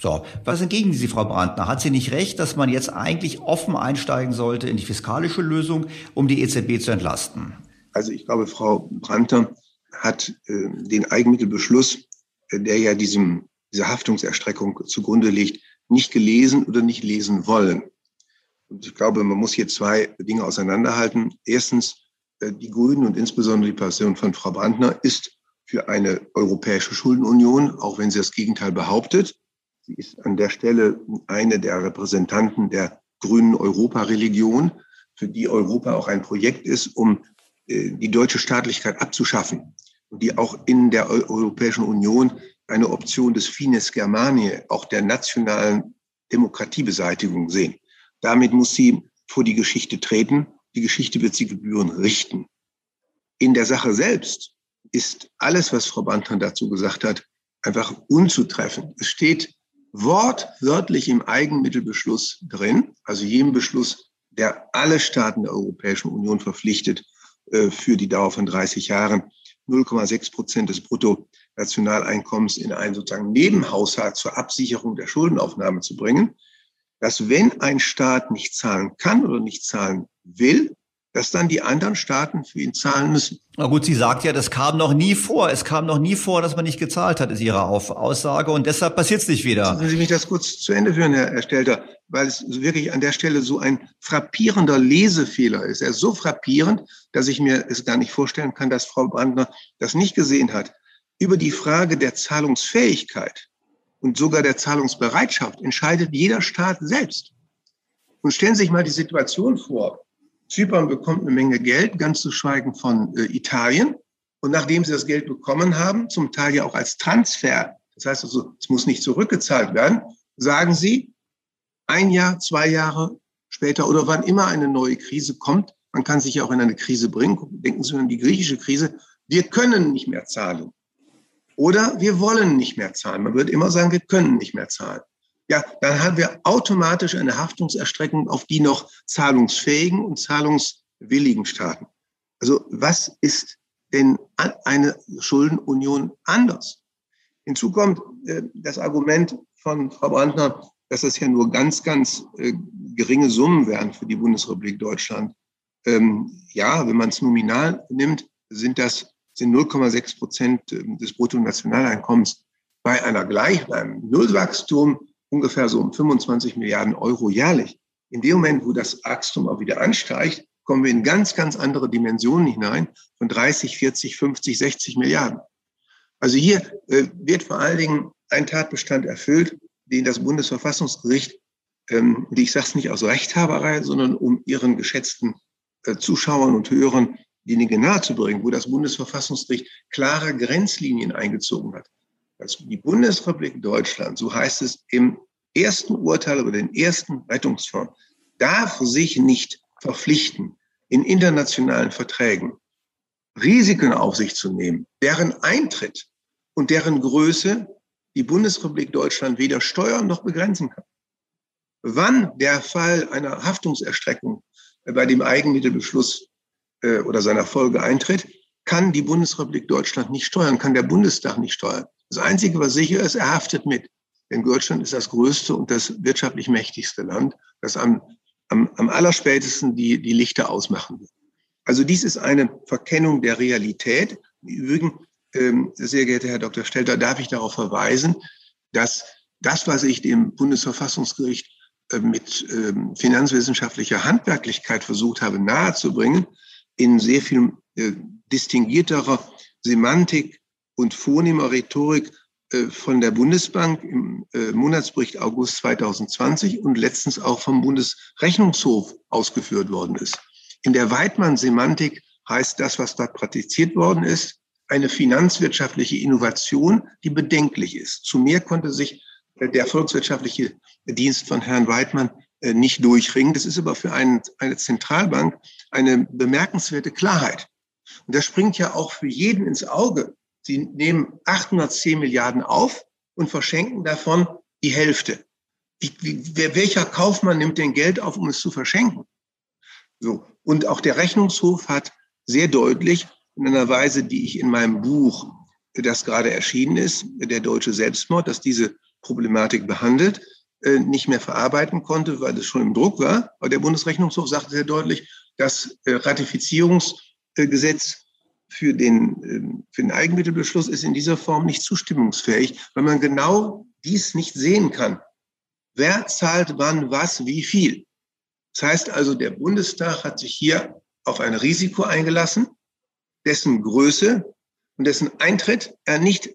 Speaker 3: So, was entgegen Sie, Frau Brandner? Hat sie nicht recht, dass man jetzt eigentlich offen einsteigen sollte in die fiskalische Lösung, um die EZB zu entlasten?
Speaker 8: Also ich glaube, Frau Brandner hat äh, den Eigenmittelbeschluss, äh, der ja diesem, dieser Haftungserstreckung zugrunde liegt, nicht gelesen oder nicht lesen wollen. Und ich glaube, man muss hier zwei Dinge auseinanderhalten. Erstens, äh, die Grünen und insbesondere die Person von Frau Brandner ist für eine europäische Schuldenunion, auch wenn sie das Gegenteil behauptet. Sie ist an der Stelle eine der Repräsentanten der grünen Europa-Religion, für die Europa auch ein Projekt ist, um äh, die deutsche Staatlichkeit abzuschaffen und die auch in der Europäischen Union eine Option des Fines Germaniae, auch der nationalen Demokratiebeseitigung sehen. Damit muss sie vor die Geschichte treten. Die Geschichte wird sie gebühren richten. In der Sache selbst ist alles, was Frau Bantan dazu gesagt hat, einfach unzutreffend. Es steht wortwörtlich im Eigenmittelbeschluss drin, also jedem Beschluss, der alle Staaten der Europäischen Union verpflichtet, äh, für die Dauer von 30 Jahren 0,6 Prozent des Bruttonationaleinkommens in einen sozusagen Nebenhaushalt zur Absicherung der Schuldenaufnahme zu bringen, dass wenn ein Staat nicht zahlen kann oder nicht zahlen will, dass dann die anderen Staaten für ihn zahlen müssen.
Speaker 3: Na gut, sie sagt ja, das kam noch nie vor. Es kam noch nie vor, dass man nicht gezahlt hat, ist ihre Aussage. Und deshalb passiert es nicht wieder.
Speaker 8: Lassen Sie mich das kurz zu Ende führen, Herr Stelter, weil es wirklich an der Stelle so ein frappierender Lesefehler ist. Er ist so frappierend, dass ich mir es gar nicht vorstellen kann, dass Frau Brandner das nicht gesehen hat. Über die Frage der Zahlungsfähigkeit und sogar der Zahlungsbereitschaft entscheidet jeder Staat selbst. Und stellen Sie sich mal die Situation vor, Zypern bekommt eine Menge Geld, ganz zu schweigen von äh, Italien. Und nachdem sie das Geld bekommen haben, zum Teil ja auch als Transfer, das heißt also, es muss nicht zurückgezahlt werden, sagen sie, ein Jahr, zwei Jahre später oder wann immer eine neue Krise kommt, man kann sich ja auch in eine Krise bringen, denken Sie an die griechische Krise, wir können nicht mehr zahlen. Oder wir wollen nicht mehr zahlen. Man wird immer sagen, wir können nicht mehr zahlen ja, dann haben wir automatisch eine Haftungserstreckung auf die noch zahlungsfähigen und zahlungswilligen Staaten. Also was ist denn eine Schuldenunion anders? Hinzu kommt äh, das Argument von Frau Brandner, dass es ja nur ganz, ganz äh, geringe Summen wären für die Bundesrepublik Deutschland. Ähm, ja, wenn man es nominal nimmt, sind das sind 0,6 Prozent äh, des Bruttonationaleinkommens bei einer gleich, beim Nullwachstum ungefähr so um 25 Milliarden Euro jährlich. In dem Moment, wo das Wachstum auch wieder ansteigt, kommen wir in ganz, ganz andere Dimensionen hinein von 30, 40, 50, 60 Milliarden. Also hier äh, wird vor allen Dingen ein Tatbestand erfüllt, den das Bundesverfassungsgericht, ähm, die ich sage es nicht aus Rechthaberei, sondern um ihren geschätzten äh, Zuschauern und Hörern die Dinge nahezubringen, wo das Bundesverfassungsgericht klare Grenzlinien eingezogen hat. Also die Bundesrepublik Deutschland, so heißt es im ersten Urteil über den ersten Rettungsfonds, darf sich nicht verpflichten, in internationalen Verträgen Risiken auf sich zu nehmen, deren Eintritt und deren Größe die Bundesrepublik Deutschland weder steuern noch begrenzen kann. Wann der Fall einer Haftungserstreckung bei dem Eigenmittelbeschluss äh, oder seiner Folge eintritt, kann die Bundesrepublik Deutschland nicht steuern, kann der Bundestag nicht steuern. Das Einzige, was sicher ist, er haftet mit. Denn Deutschland ist das größte und das wirtschaftlich mächtigste Land, das am, am, am allerspätesten die, die Lichter ausmachen wird. Also dies ist eine Verkennung der Realität. Im Übrigen, ähm, sehr geehrter Herr Dr. Stelter, darf ich darauf verweisen, dass das, was ich dem Bundesverfassungsgericht äh, mit ähm, finanzwissenschaftlicher Handwerklichkeit versucht habe nahezubringen, in sehr viel äh, distinguierterer Semantik und vornehmer Rhetorik äh, von der Bundesbank im äh, Monatsbericht August 2020 und letztens auch vom Bundesrechnungshof ausgeführt worden ist. In der Weidmann-Semantik heißt das, was dort praktiziert worden ist, eine finanzwirtschaftliche Innovation, die bedenklich ist. Zu mehr konnte sich äh, der volkswirtschaftliche Dienst von Herrn Weidmann nicht durchringen. Das ist aber für einen, eine Zentralbank eine bemerkenswerte Klarheit. Und das springt ja auch für jeden ins Auge, Sie nehmen 810 Milliarden auf und verschenken davon die Hälfte. Wie, wie, welcher Kaufmann nimmt denn Geld auf, um es zu verschenken? So. Und auch der Rechnungshof hat sehr deutlich in einer Weise, die ich in meinem Buch, das gerade erschienen ist, der deutsche Selbstmord, dass diese Problematik behandelt, äh, nicht mehr verarbeiten konnte, weil es schon im Druck war. Aber der Bundesrechnungshof sagte sehr deutlich, das äh, Ratifizierungsgesetz für den, ähm, für den Eigenmittelbeschluss ist in dieser Form nicht zustimmungsfähig, weil man genau dies nicht sehen kann. Wer zahlt wann was, wie viel? Das heißt also, der Bundestag hat sich hier auf ein Risiko eingelassen, dessen Größe und dessen Eintritt er nicht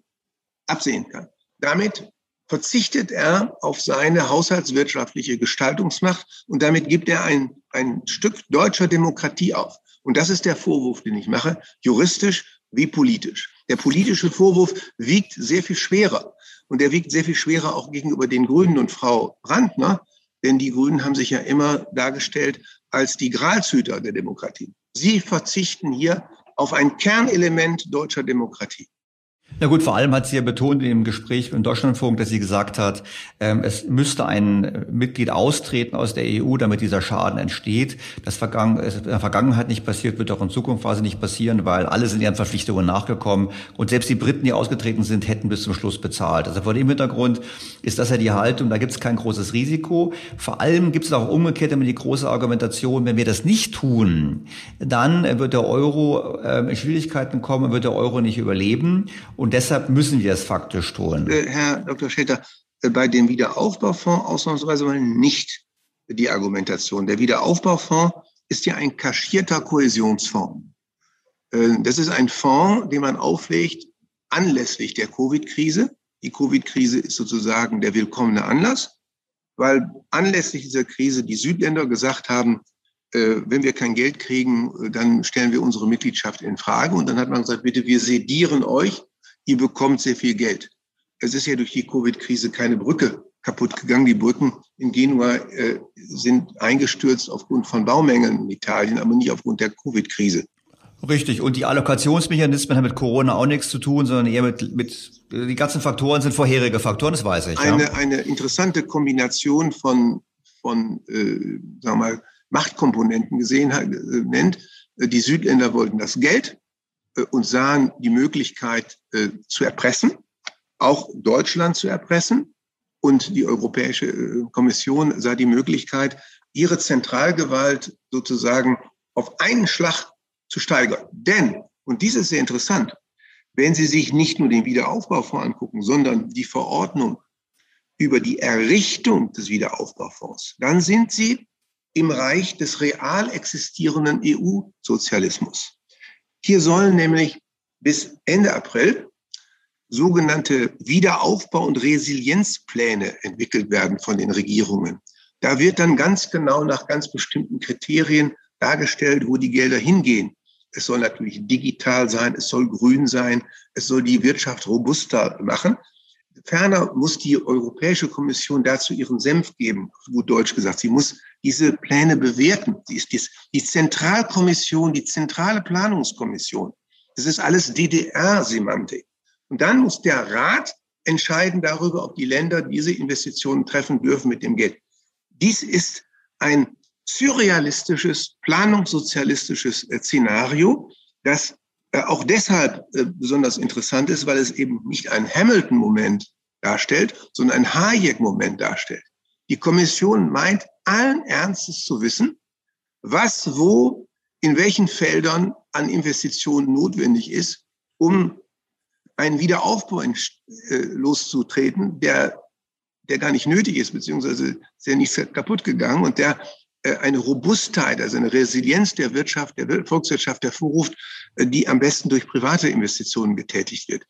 Speaker 8: absehen kann. Damit verzichtet er auf seine haushaltswirtschaftliche Gestaltungsmacht und damit gibt er ein, ein Stück deutscher Demokratie auf. Und das ist der Vorwurf, den ich mache, juristisch wie politisch. Der politische Vorwurf wiegt sehr viel schwerer. Und der wiegt sehr viel schwerer auch gegenüber den Grünen und Frau Brandner, denn die Grünen haben sich ja immer dargestellt als die Gralshüter der Demokratie. Sie verzichten hier auf ein Kernelement deutscher Demokratie.
Speaker 9: Na gut, vor allem hat sie ja betont im Gespräch im Deutschlandfunk, dass sie gesagt hat, ähm, es müsste ein Mitglied austreten aus der EU, damit dieser Schaden entsteht. Das vergangen, in der Vergangenheit nicht passiert, wird auch in Zukunft quasi nicht passieren, weil alle sind ihren Verpflichtungen nachgekommen und selbst die Briten, die ausgetreten sind, hätten bis zum Schluss bezahlt. Also vor dem Hintergrund ist das ja die Haltung, da gibt es kein großes Risiko. Vor allem gibt es auch umgekehrt immer die große Argumentation, wenn wir das nicht tun, dann wird der Euro ähm, in Schwierigkeiten kommen, wird der Euro nicht überleben. Und deshalb müssen wir es faktisch tun.
Speaker 8: Äh, Herr Dr. Schäter, äh, bei dem Wiederaufbaufonds ausnahmsweise mal nicht die Argumentation. Der Wiederaufbaufonds ist ja ein kaschierter Kohäsionsfonds. Äh, das ist ein Fonds, den man auflegt anlässlich der Covid-Krise. Die Covid-Krise ist sozusagen der willkommene Anlass, weil anlässlich dieser Krise die Südländer gesagt haben, wenn wir kein Geld kriegen, dann stellen wir unsere Mitgliedschaft in Frage. Und dann hat man gesagt, bitte, wir sedieren euch ihr bekommt sehr viel Geld. Es ist ja durch die Covid-Krise keine Brücke kaputt gegangen. Die Brücken in Genua äh, sind eingestürzt aufgrund von Baumängeln in Italien, aber nicht aufgrund der Covid-Krise.
Speaker 9: Richtig. Und die Allokationsmechanismen haben mit Corona auch nichts zu tun, sondern eher mit, mit die ganzen Faktoren sind vorherige Faktoren, das weiß ich.
Speaker 8: Eine, ja. eine interessante Kombination von, von äh, sagen wir mal, Machtkomponenten gesehen äh, nennt. Die Südländer wollten das Geld, äh, und sahen die Möglichkeit äh, zu erpressen, auch Deutschland zu erpressen. Und die Europäische äh, Kommission sah die Möglichkeit, ihre Zentralgewalt sozusagen auf einen Schlag zu steigern. Denn, und dies ist sehr interessant, wenn Sie sich nicht nur den Wiederaufbaufonds angucken, sondern die Verordnung über die Errichtung des Wiederaufbaufonds, dann sind Sie im Reich des real existierenden EU-Sozialismus. Hier sollen nämlich bis Ende April sogenannte Wiederaufbau- und Resilienzpläne entwickelt werden von den Regierungen. Da wird dann ganz genau nach ganz bestimmten Kriterien dargestellt, wo die Gelder hingehen. Es soll natürlich digital sein, es soll grün sein, es soll die Wirtschaft robuster machen. Ferner muss die Europäische Kommission dazu ihren Senf geben, gut Deutsch gesagt. Sie muss diese Pläne bewerten. Sie ist die, Zentralkommission, die zentrale Planungskommission. Das ist alles DDR-Semantik. Und dann muss der Rat entscheiden darüber, ob die Länder diese Investitionen treffen dürfen mit dem Geld. Dies ist ein surrealistisches, planungssozialistisches Szenario, das auch deshalb äh, besonders interessant ist, weil es eben nicht ein Hamilton-Moment darstellt, sondern ein Hayek-Moment darstellt. Die Kommission meint allen Ernstes zu wissen, was wo in welchen Feldern an Investitionen notwendig ist, um einen Wiederaufbau loszutreten, der, der gar nicht nötig ist, beziehungsweise ist ja nicht kaputt gegangen und der äh, eine Robustheit, also eine Resilienz der Wirtschaft, der Volkswirtschaft hervorruft, äh, die am besten durch private Investitionen getätigt wird.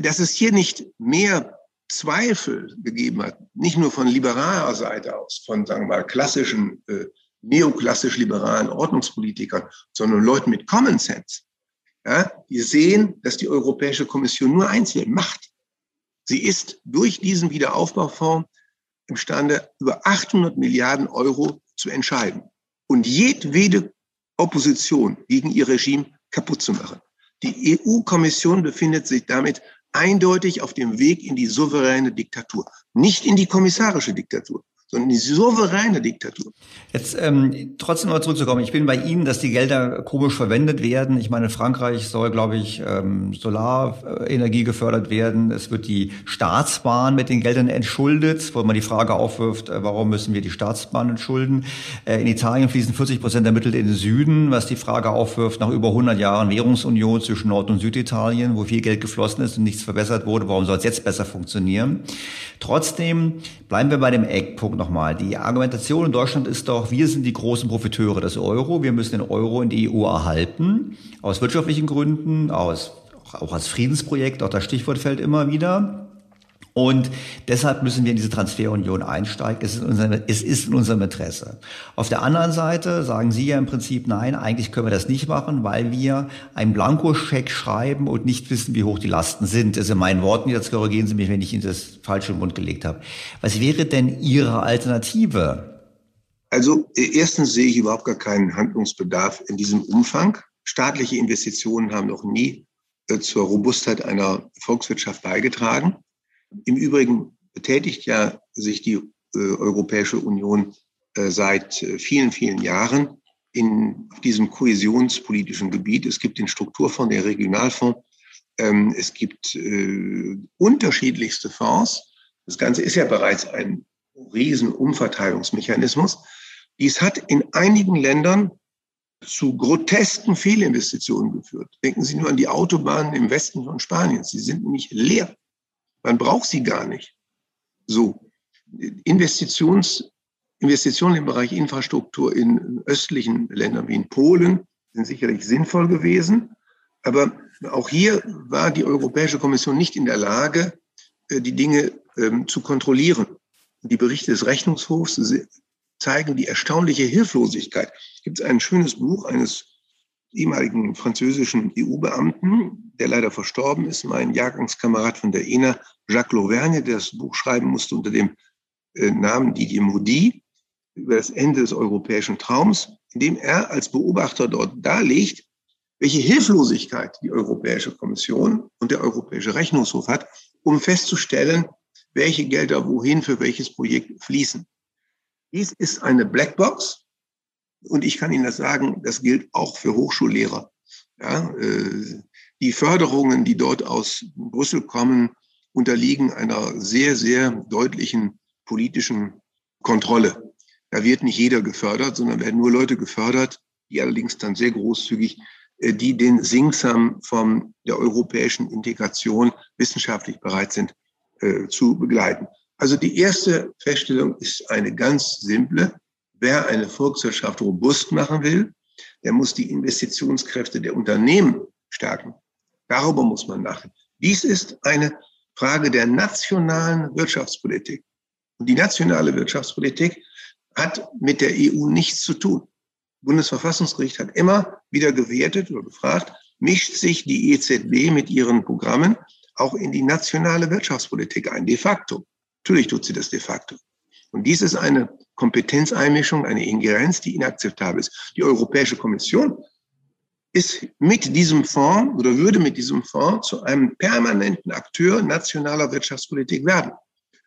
Speaker 8: Dass es hier nicht mehr Zweifel gegeben hat, nicht nur von liberaler Seite aus, von, sagen wir mal, klassischen, äh, neoklassisch-liberalen Ordnungspolitikern, sondern Leuten mit Common Sense, ja, die sehen, dass die Europäische Kommission nur eins will, Macht. Sie ist durch diesen Wiederaufbaufonds imstande, über 800 Milliarden Euro zu entscheiden und jedwede Opposition gegen ihr Regime kaputt zu machen. Die EU-Kommission befindet sich damit eindeutig auf dem Weg in die souveräne Diktatur, nicht in die kommissarische Diktatur sondern die souveräne Diktatur.
Speaker 3: Jetzt ähm, trotzdem mal zurückzukommen. Ich bin bei Ihnen, dass die Gelder komisch verwendet werden. Ich meine, in Frankreich soll, glaube ich, ähm, Solarenergie gefördert werden. Es wird die Staatsbahn mit den Geldern entschuldet, wo man die Frage aufwirft, äh, warum müssen wir die Staatsbahn entschulden? Äh, in Italien fließen 40 Prozent der Mittel in den Süden, was die Frage aufwirft, nach über 100 Jahren Währungsunion zwischen Nord- und Süditalien, wo viel Geld geflossen ist und nichts verbessert wurde. Warum soll es jetzt besser funktionieren? Trotzdem bleiben wir bei dem Eckpunkt nochmal. Die Argumentation in Deutschland ist doch, wir sind die großen Profiteure des Euro, wir müssen den Euro in die EU erhalten, aus wirtschaftlichen Gründen, aus, auch als Friedensprojekt, auch das Stichwort fällt immer wieder. Und deshalb müssen wir in diese Transferunion einsteigen. Es ist, in unserem, es ist in unserem Interesse. Auf der anderen Seite sagen Sie ja im Prinzip, nein, eigentlich können wir das nicht machen, weil wir einen Blankoscheck schreiben und nicht wissen, wie hoch die Lasten sind. Das sind meine Worten, jetzt korrigieren Sie mich, wenn ich Ihnen das falsch im Mund gelegt habe. Was wäre denn Ihre Alternative?
Speaker 8: Also erstens sehe ich überhaupt gar keinen Handlungsbedarf in diesem Umfang. Staatliche Investitionen haben noch nie äh, zur Robustheit einer Volkswirtschaft beigetragen. Im Übrigen betätigt ja sich die äh, Europäische Union äh, seit äh, vielen, vielen Jahren in diesem kohäsionspolitischen Gebiet. Es gibt den Strukturfonds, den Regionalfonds. Ähm, es gibt äh, unterschiedlichste Fonds. Das Ganze ist ja bereits ein riesen Umverteilungsmechanismus. Dies hat in einigen Ländern zu grotesken Fehlinvestitionen geführt. Denken Sie nur an die Autobahnen im Westen von Spanien. Sie sind nämlich leer. Man braucht sie gar nicht. So, Investitions, Investitionen im Bereich Infrastruktur in östlichen Ländern wie in Polen sind sicherlich sinnvoll gewesen. Aber auch hier war die Europäische Kommission nicht in der Lage, äh, die Dinge ähm, zu kontrollieren. Die Berichte des Rechnungshofs zeigen die erstaunliche Hilflosigkeit. Es gibt ein schönes Buch eines ehemaligen französischen EU-Beamten, der leider verstorben ist, mein Jahrgangskamerad von der ENA, Jacques Lauvergne, der das Buch schreiben musste unter dem äh, Namen Didier Maudy über das Ende des europäischen Traums, in dem er als Beobachter dort darlegt, welche Hilflosigkeit die Europäische Kommission und der Europäische Rechnungshof hat, um festzustellen, welche Gelder wohin für welches Projekt fließen. Dies ist eine Blackbox, und ich kann Ihnen das sagen, das gilt auch für Hochschullehrer. Ja, äh, die Förderungen, die dort aus Brüssel kommen, unterliegen einer sehr, sehr deutlichen politischen Kontrolle. Da wird nicht jeder gefördert, sondern werden nur Leute gefördert, die allerdings dann sehr großzügig, äh, die den Singsam von der europäischen Integration wissenschaftlich bereit sind äh, zu begleiten. Also die erste Feststellung ist eine ganz simple. wer eine Volkswirtschaft robust machen will, der muss die Investitionskräfte der Unternehmen stärken. Darüber muss man nachdenken. Dies ist eine Frage der nationalen Wirtschaftspolitik. Und die nationale Wirtschaftspolitik hat mit der EU nichts zu tun. Bundesverfassungsgericht hat immer wieder gewertet oder gefragt, mischt sich die EZB mit ihren Programmen auch in die nationale Wirtschaftspolitik ein, de facto. Natürlich tut sie das de facto. Und dies ist eine Kompetenzeinmischung, eine Ingerenz, die inakzeptabel ist. Die Europäische Kommission ist mit diesem Fonds oder würde mit diesem Fonds zu einem permanenten Akteur nationaler Wirtschaftspolitik werden.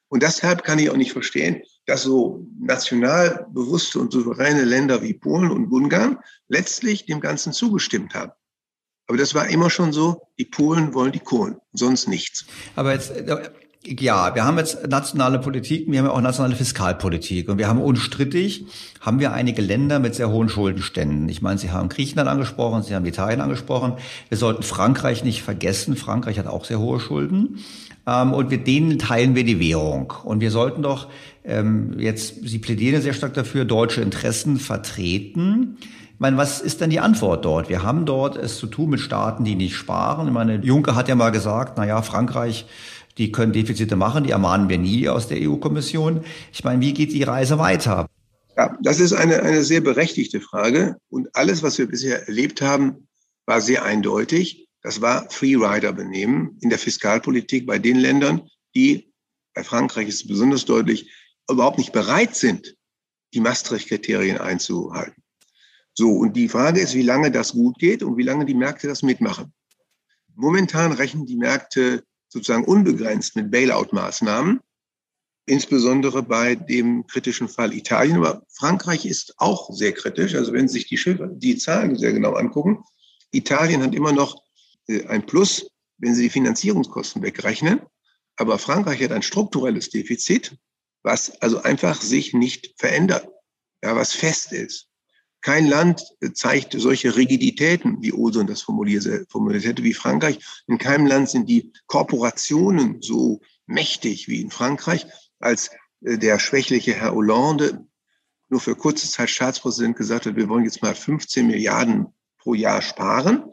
Speaker 8: Und deshalb kann ich auch nicht verstehen, dass so national bewusste und souveräne Länder wie Polen und Ungarn letztlich dem Ganzen zugestimmt haben. Aber das war immer schon so, die Polen wollen die Kohlen, sonst nichts.
Speaker 3: Aber jetzt, äh, ja, wir haben jetzt nationale Politik, wir haben auch nationale Fiskalpolitik und wir haben unstrittig, haben wir einige Länder mit sehr hohen Schuldenständen. Ich meine, Sie haben Griechenland angesprochen, Sie haben Italien angesprochen. Wir sollten Frankreich nicht vergessen. Frankreich hat auch sehr hohe Schulden. Ähm, und mit denen teilen wir die Währung. Und wir sollten doch ähm, jetzt, Sie plädieren sehr stark dafür, deutsche Interessen vertreten. Ich meine, was ist denn die Antwort dort? Wir haben dort es zu tun mit Staaten, die nicht sparen. Ich meine, Juncker hat ja mal gesagt, na ja, Frankreich, die können Defizite machen, die ermahnen wir nie aus der EU-Kommission. Ich meine, wie geht die Reise weiter?
Speaker 8: Ja, das ist eine, eine sehr berechtigte Frage. Und alles, was wir bisher erlebt haben, war sehr eindeutig. Das war Freerider-Benehmen in der Fiskalpolitik bei den Ländern, die, bei Frankreich ist es besonders deutlich, überhaupt nicht bereit sind, die Maastricht-Kriterien einzuhalten. So, und die Frage ist, wie lange das gut geht und wie lange die Märkte das mitmachen. Momentan rechnen die Märkte sozusagen unbegrenzt mit Bailout-Maßnahmen, insbesondere bei dem kritischen Fall Italien. Aber Frankreich ist auch sehr kritisch. Also wenn Sie sich die, Schiffe, die Zahlen sehr genau angucken, Italien hat immer noch äh, ein Plus, wenn Sie die Finanzierungskosten wegrechnen. Aber Frankreich hat ein strukturelles Defizit, was also einfach sich nicht verändert, ja, was fest ist. Kein Land zeigt solche Rigiditäten, wie Olson das formuliert hätte, wie Frankreich. In keinem Land sind die Korporationen so mächtig wie in Frankreich, als äh, der schwächliche Herr Hollande nur für kurze Zeit Staatspräsident gesagt hat, wir wollen jetzt mal 15 Milliarden pro Jahr sparen.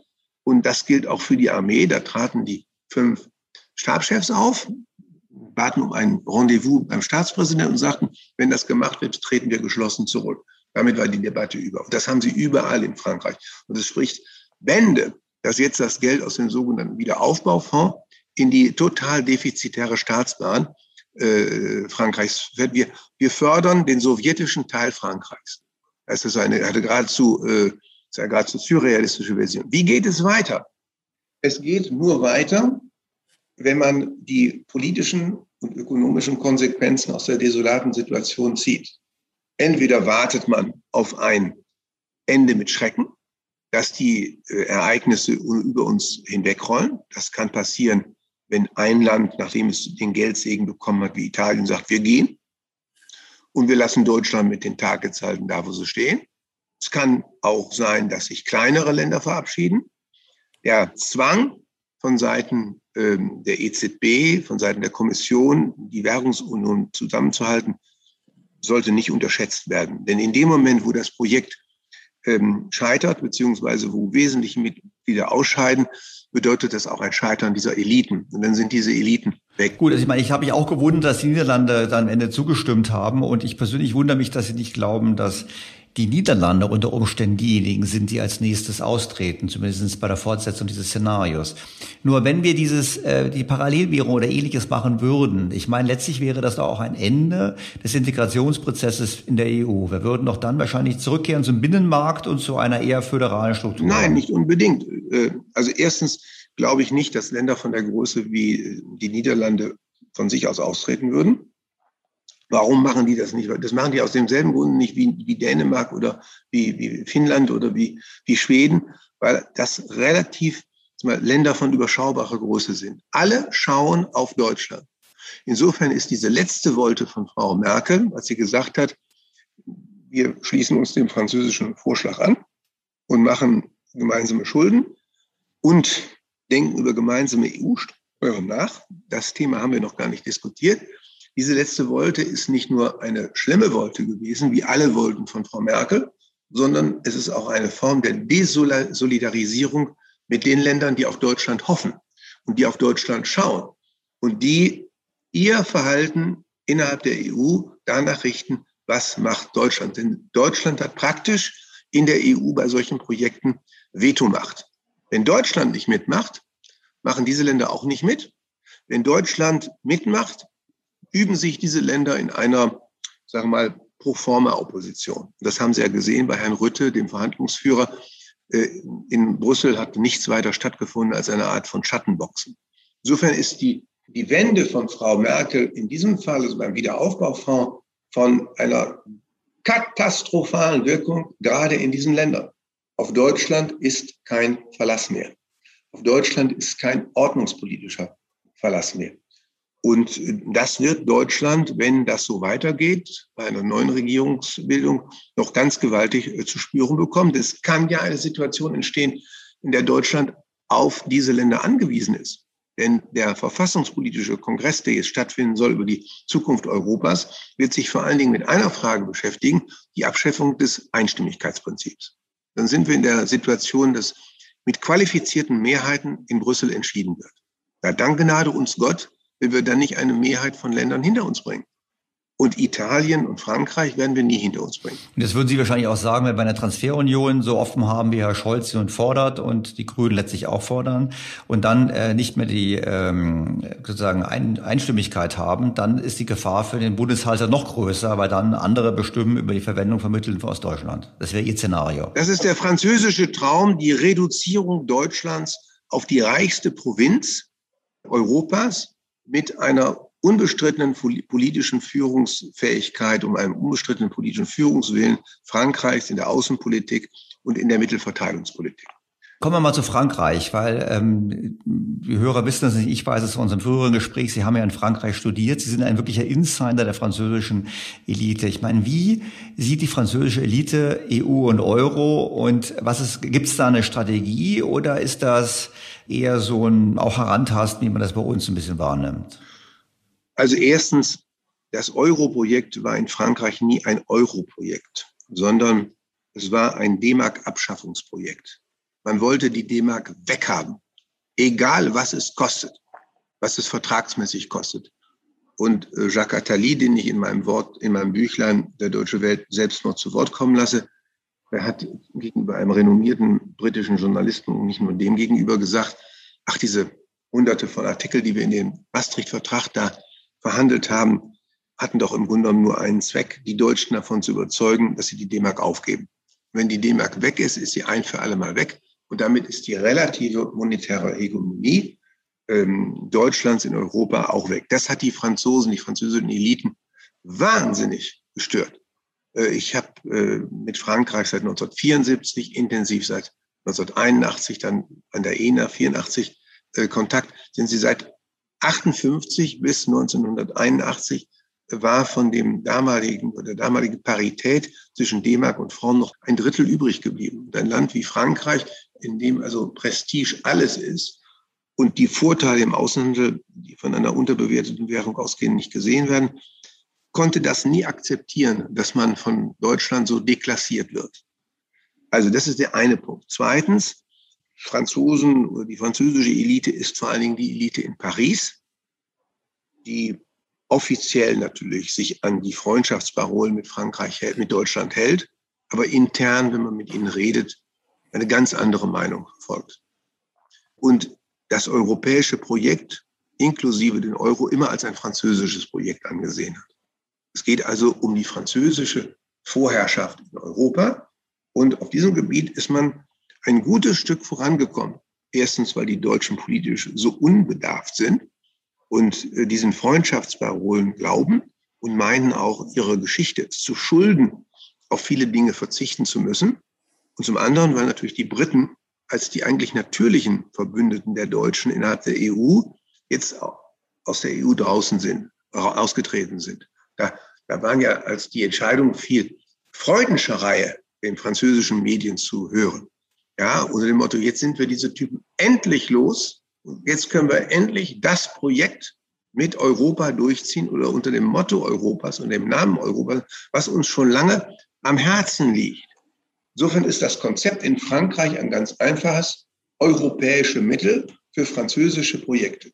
Speaker 8: Und das gilt auch für die Armee. Da traten die fünf Stabschefs auf, baten um ein Rendezvous beim Staatspräsidenten und sagten, wenn das gemacht wird, treten wir geschlossen zurück. Damit war die Debatte über. Und das haben sie überall in Frankreich. Und es spricht Bände, dass jetzt das Geld aus dem sogenannten Wiederaufbaufonds in die total defizitäre Staatsbahn äh, Frankreichs fährt. Wir, wir fördern den sowjetischen Teil Frankreichs. Das ist eine, eine geradezu, äh, ist eine geradezu surrealistische Version. Wie geht es weiter? Es geht nur weiter, wenn man die politischen und ökonomischen Konsequenzen aus der desolaten Situation zieht. Entweder wartet man auf ein Ende mit Schrecken, dass die äh, Ereignisse über uns hinwegrollen. Das kann passieren, wenn ein Land, nachdem es den Geldsegen bekommen hat, wie Italien, sagt, wir gehen und wir lassen Deutschland mit den Targets halten, da wo sie stehen. Es kann auch sein, dass sich kleinere Länder verabschieden. Der Zwang von Seiten ähm, der EZB, von Seiten der Kommission, die Währungsunion zusammenzuhalten, sollte nicht unterschätzt werden. Denn in dem Moment, wo das Projekt ähm, scheitert, beziehungsweise wo wesentliche Mitglieder ausscheiden, bedeutet das auch ein Scheitern dieser Eliten. Und dann sind diese Eliten weg.
Speaker 3: Gut, also ich meine, ich habe mich auch gewundert, dass die Niederlande dann am Ende zugestimmt haben. Und ich persönlich wundere mich, dass sie nicht glauben, dass die Niederlande unter Umständen diejenigen sind, die als nächstes austreten, zumindest bei der Fortsetzung dieses Szenarios. Nur wenn wir dieses, äh, die Parallelwährung oder ähnliches machen würden, ich meine, letztlich wäre das doch auch ein Ende des Integrationsprozesses in der EU. Wir würden doch dann wahrscheinlich zurückkehren zum Binnenmarkt und zu einer eher föderalen Struktur.
Speaker 8: Nein, nicht unbedingt. Äh, also erstens glaube ich nicht, dass Länder von der Größe wie die Niederlande von sich aus austreten würden. Warum machen die das nicht? Das machen die aus demselben Grund nicht wie, wie Dänemark oder wie, wie Finnland oder wie, wie Schweden, weil das relativ Länder von überschaubarer Größe sind. Alle schauen auf Deutschland. Insofern ist diese letzte Wolte von Frau Merkel, als sie gesagt hat, wir schließen uns dem französischen Vorschlag an und machen gemeinsame Schulden und denken über gemeinsame EU-Steuern nach. Das Thema haben wir noch gar nicht diskutiert. Diese letzte Wolte ist nicht nur eine schlimme Wolte gewesen, wie alle Wolten von Frau Merkel, sondern es ist auch eine Form der Desolidarisierung mit den Ländern, die auf Deutschland hoffen und die auf Deutschland schauen und die ihr Verhalten innerhalb der EU danach richten, was macht Deutschland. Denn Deutschland hat praktisch in der EU bei solchen Projekten Vetomacht. Wenn Deutschland nicht mitmacht, machen diese Länder auch nicht mit. Wenn Deutschland mitmacht, üben sich diese Länder in einer, sagen wir mal, pro forma Opposition. Das haben Sie ja gesehen bei Herrn Rütte, dem Verhandlungsführer. Äh, in Brüssel hat nichts weiter stattgefunden als eine Art von Schattenboxen. Insofern ist die, die Wende von Frau Merkel in diesem Fall, also beim Wiederaufbaufonds, von einer katastrophalen Wirkung, gerade in diesen Ländern. Auf Deutschland ist kein Verlass mehr. Auf Deutschland ist kein ordnungspolitischer Verlass mehr. Und das wird Deutschland, wenn das so weitergeht, bei einer neuen Regierungsbildung noch ganz gewaltig äh, zu spüren bekommen. Es kann ja eine Situation entstehen, in der Deutschland auf diese Länder angewiesen ist. Denn der verfassungspolitische Kongress, der jetzt stattfinden soll über die Zukunft Europas, wird sich vor allen Dingen mit einer Frage beschäftigen, die Abschaffung des Einstimmigkeitsprinzips. Dann sind wir in der Situation, dass mit qualifizierten Mehrheiten in Brüssel entschieden wird. Ja, dank Gnade uns Gott wenn wir dann nicht eine Mehrheit von Ländern hinter uns bringen. Und Italien und Frankreich werden wir nie hinter uns bringen.
Speaker 9: Und das würden Sie wahrscheinlich auch sagen, wenn wir eine Transferunion so offen haben, wie Herr Scholz sie und fordert und die Grünen letztlich auch fordern und dann äh, nicht mehr die ähm, sozusagen Ein Einstimmigkeit haben, dann ist die Gefahr für den Bundeshalter noch größer, weil dann andere bestimmen über die Verwendung von Mitteln aus Deutschland. Das wäre Ihr Szenario.
Speaker 8: Das ist der französische Traum, die Reduzierung Deutschlands auf die reichste Provinz Europas mit einer unbestrittenen politischen Führungsfähigkeit, um einem unbestrittenen politischen Führungswillen Frankreichs in der Außenpolitik und in der Mittelverteilungspolitik.
Speaker 9: Kommen wir mal zu Frankreich, weil ähm, die Hörer wissen das nicht, ich weiß es von unserem früheren Gespräch, Sie haben ja in Frankreich studiert, Sie sind ein wirklicher Insider der französischen Elite. Ich meine, wie sieht die französische Elite EU und Euro und was ist, gibt es da eine Strategie oder ist das eher so ein auch Herantasten, wie man das bei uns ein bisschen wahrnimmt?
Speaker 8: Also erstens, das Euro-Projekt war in Frankreich nie ein Euro-Projekt, sondern es war ein D-Mark-Abschaffungsprojekt. Man wollte die D-Mark weghaben, egal was es kostet, was es vertragsmäßig kostet. Und äh, Jacques Attali, den ich in meinem Wort, in meinem Büchlein der Deutsche Welt selbst noch zu Wort kommen lasse, er hat gegenüber einem renommierten britischen Journalisten und nicht nur dem gegenüber gesagt, ach, diese hunderte von Artikeln, die wir in dem Maastricht-Vertrag da verhandelt haben, hatten doch im Grunde genommen nur einen Zweck, die Deutschen davon zu überzeugen, dass sie die D-Mark aufgeben. Wenn die D-Mark weg ist, ist sie ein für alle Mal weg. Und damit ist die relative monetäre Hegemonie ähm, Deutschlands in Europa auch weg. Das hat die Franzosen, die französischen Eliten wahnsinnig gestört. Äh, ich habe äh, mit Frankreich seit 1974 intensiv seit 1981 dann an der ENA 84 äh, Kontakt. Sind sie seit 58 bis 1981 war von dem damaligen oder damaligen Parität zwischen D-Mark und Franc noch ein Drittel übrig geblieben. Ein Land wie Frankreich, in dem also Prestige alles ist und die Vorteile im Außenhandel, die von einer unterbewerteten Währung ausgehen, nicht gesehen werden, konnte das nie akzeptieren, dass man von Deutschland so deklassiert wird. Also das ist der eine Punkt. Zweitens, Franzosen oder die französische Elite ist vor allen Dingen die Elite in Paris, die offiziell natürlich sich an die Freundschaftsparolen mit Frankreich hält, mit Deutschland hält, aber intern, wenn man mit ihnen redet, eine ganz andere Meinung folgt. Und das europäische Projekt inklusive den Euro immer als ein französisches Projekt angesehen hat. Es geht also um die französische Vorherrschaft in Europa. Und auf diesem Gebiet ist man ein gutes Stück vorangekommen. Erstens, weil die Deutschen politisch so unbedarft sind und äh, diesen Freundschaftsparolen glauben und meinen auch ihre Geschichte zu schulden, auf viele Dinge verzichten zu müssen. Und zum anderen, weil natürlich die Briten als die eigentlich natürlichen Verbündeten der Deutschen innerhalb der EU jetzt aus der EU draußen sind, ausgetreten sind. Da, da waren ja, als die Entscheidung fiel, Freudenschereie in französischen Medien zu hören. Ja, unter dem Motto, jetzt sind wir diese Typen endlich los. Jetzt können wir endlich das Projekt mit Europa durchziehen oder unter dem Motto Europas und dem Namen Europas, was uns schon lange am Herzen liegt. Insofern ist das Konzept in Frankreich ein ganz einfaches, europäische Mittel für französische Projekte.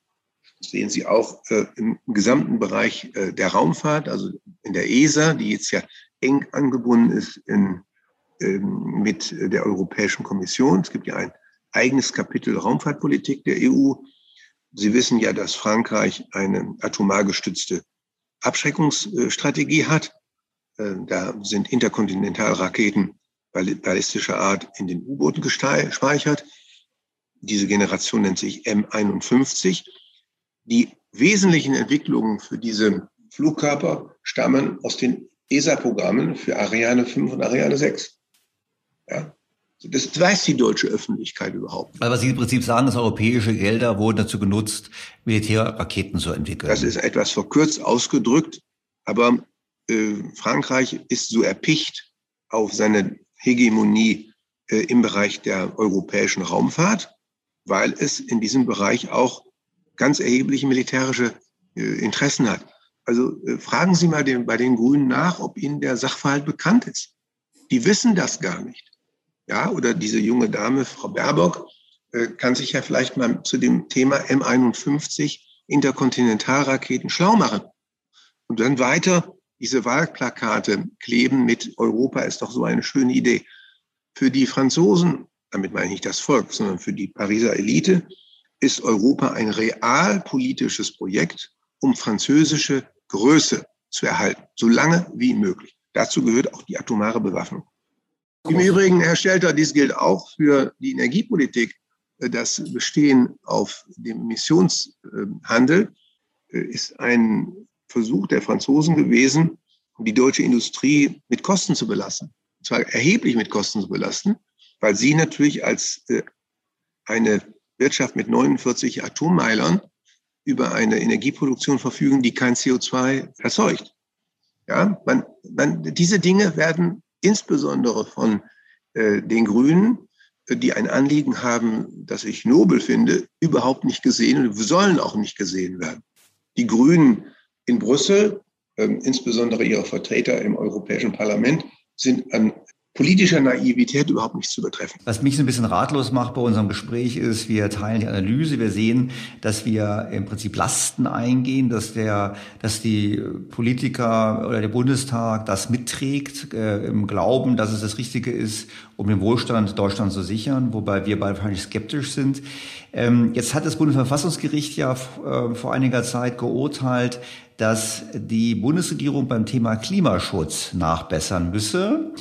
Speaker 8: Sehen Sie auch äh, im gesamten Bereich äh, der Raumfahrt, also in der ESA, die jetzt ja eng angebunden ist in, ähm, mit der Europäischen Kommission. Es gibt ja ein eigenes Kapitel Raumfahrtpolitik der EU. Sie wissen ja, dass Frankreich eine atomar gestützte Abschreckungsstrategie hat. Äh, da sind Interkontinentalraketen ballistischer Art in den U-Booten gespeichert. Diese Generation nennt sich M51. Die wesentlichen Entwicklungen für diese Flugkörper stammen aus den ESA-Programmen für Ariane 5 und Ariane 6. Ja. Das weiß die deutsche Öffentlichkeit überhaupt.
Speaker 3: Aber Sie im Prinzip sagen, dass europäische Gelder wurden dazu genutzt, Militärraketen zu entwickeln.
Speaker 8: Das ist etwas verkürzt ausgedrückt, aber äh, Frankreich ist so erpicht auf seine Hegemonie äh, im Bereich der europäischen Raumfahrt, weil es in diesem Bereich auch ganz erhebliche militärische äh, Interessen hat. Also äh, fragen Sie mal den, bei den Grünen nach, ob Ihnen der Sachverhalt bekannt ist. Die wissen das gar nicht. Ja, oder diese junge Dame, Frau Baerbock, äh, kann sich ja vielleicht mal zu dem Thema M51 Interkontinentalraketen schlau machen. Und dann weiter diese Wahlplakate kleben mit Europa ist doch so eine schöne Idee. Für die Franzosen, damit meine ich nicht das Volk, sondern für die Pariser Elite, ist Europa ein realpolitisches Projekt, um französische Größe zu erhalten, so lange wie möglich. Dazu gehört auch die atomare Bewaffnung. Im Übrigen, Herr Stelter, dies gilt auch für die Energiepolitik. Das Bestehen auf dem Emissionshandel äh, ist ein Versuch der Franzosen gewesen, die deutsche Industrie mit Kosten zu belasten. Und zwar erheblich mit Kosten zu belasten, weil sie natürlich als äh, eine Wirtschaft mit 49 Atommeilern über eine Energieproduktion verfügen, die kein CO2 erzeugt. Ja, man, man, diese Dinge werden insbesondere von äh, den Grünen, die ein Anliegen haben, das ich nobel finde, überhaupt nicht gesehen und sollen auch nicht gesehen werden. Die Grünen in Brüssel, äh, insbesondere ihre Vertreter im Europäischen Parlament, sind an politischer Naivität überhaupt nicht zu übertreffen.
Speaker 3: Was mich so ein bisschen ratlos macht bei unserem Gespräch ist, wir teilen die Analyse, wir sehen, dass wir im Prinzip Lasten eingehen, dass der, dass die Politiker oder der Bundestag das mitträgt, äh, im Glauben, dass es das Richtige ist, um den Wohlstand Deutschlands zu sichern, wobei wir beide wahrscheinlich skeptisch sind. Ähm, jetzt hat das Bundesverfassungsgericht ja äh, vor einiger Zeit geurteilt, dass die Bundesregierung beim Thema Klimaschutz nachbessern müsse.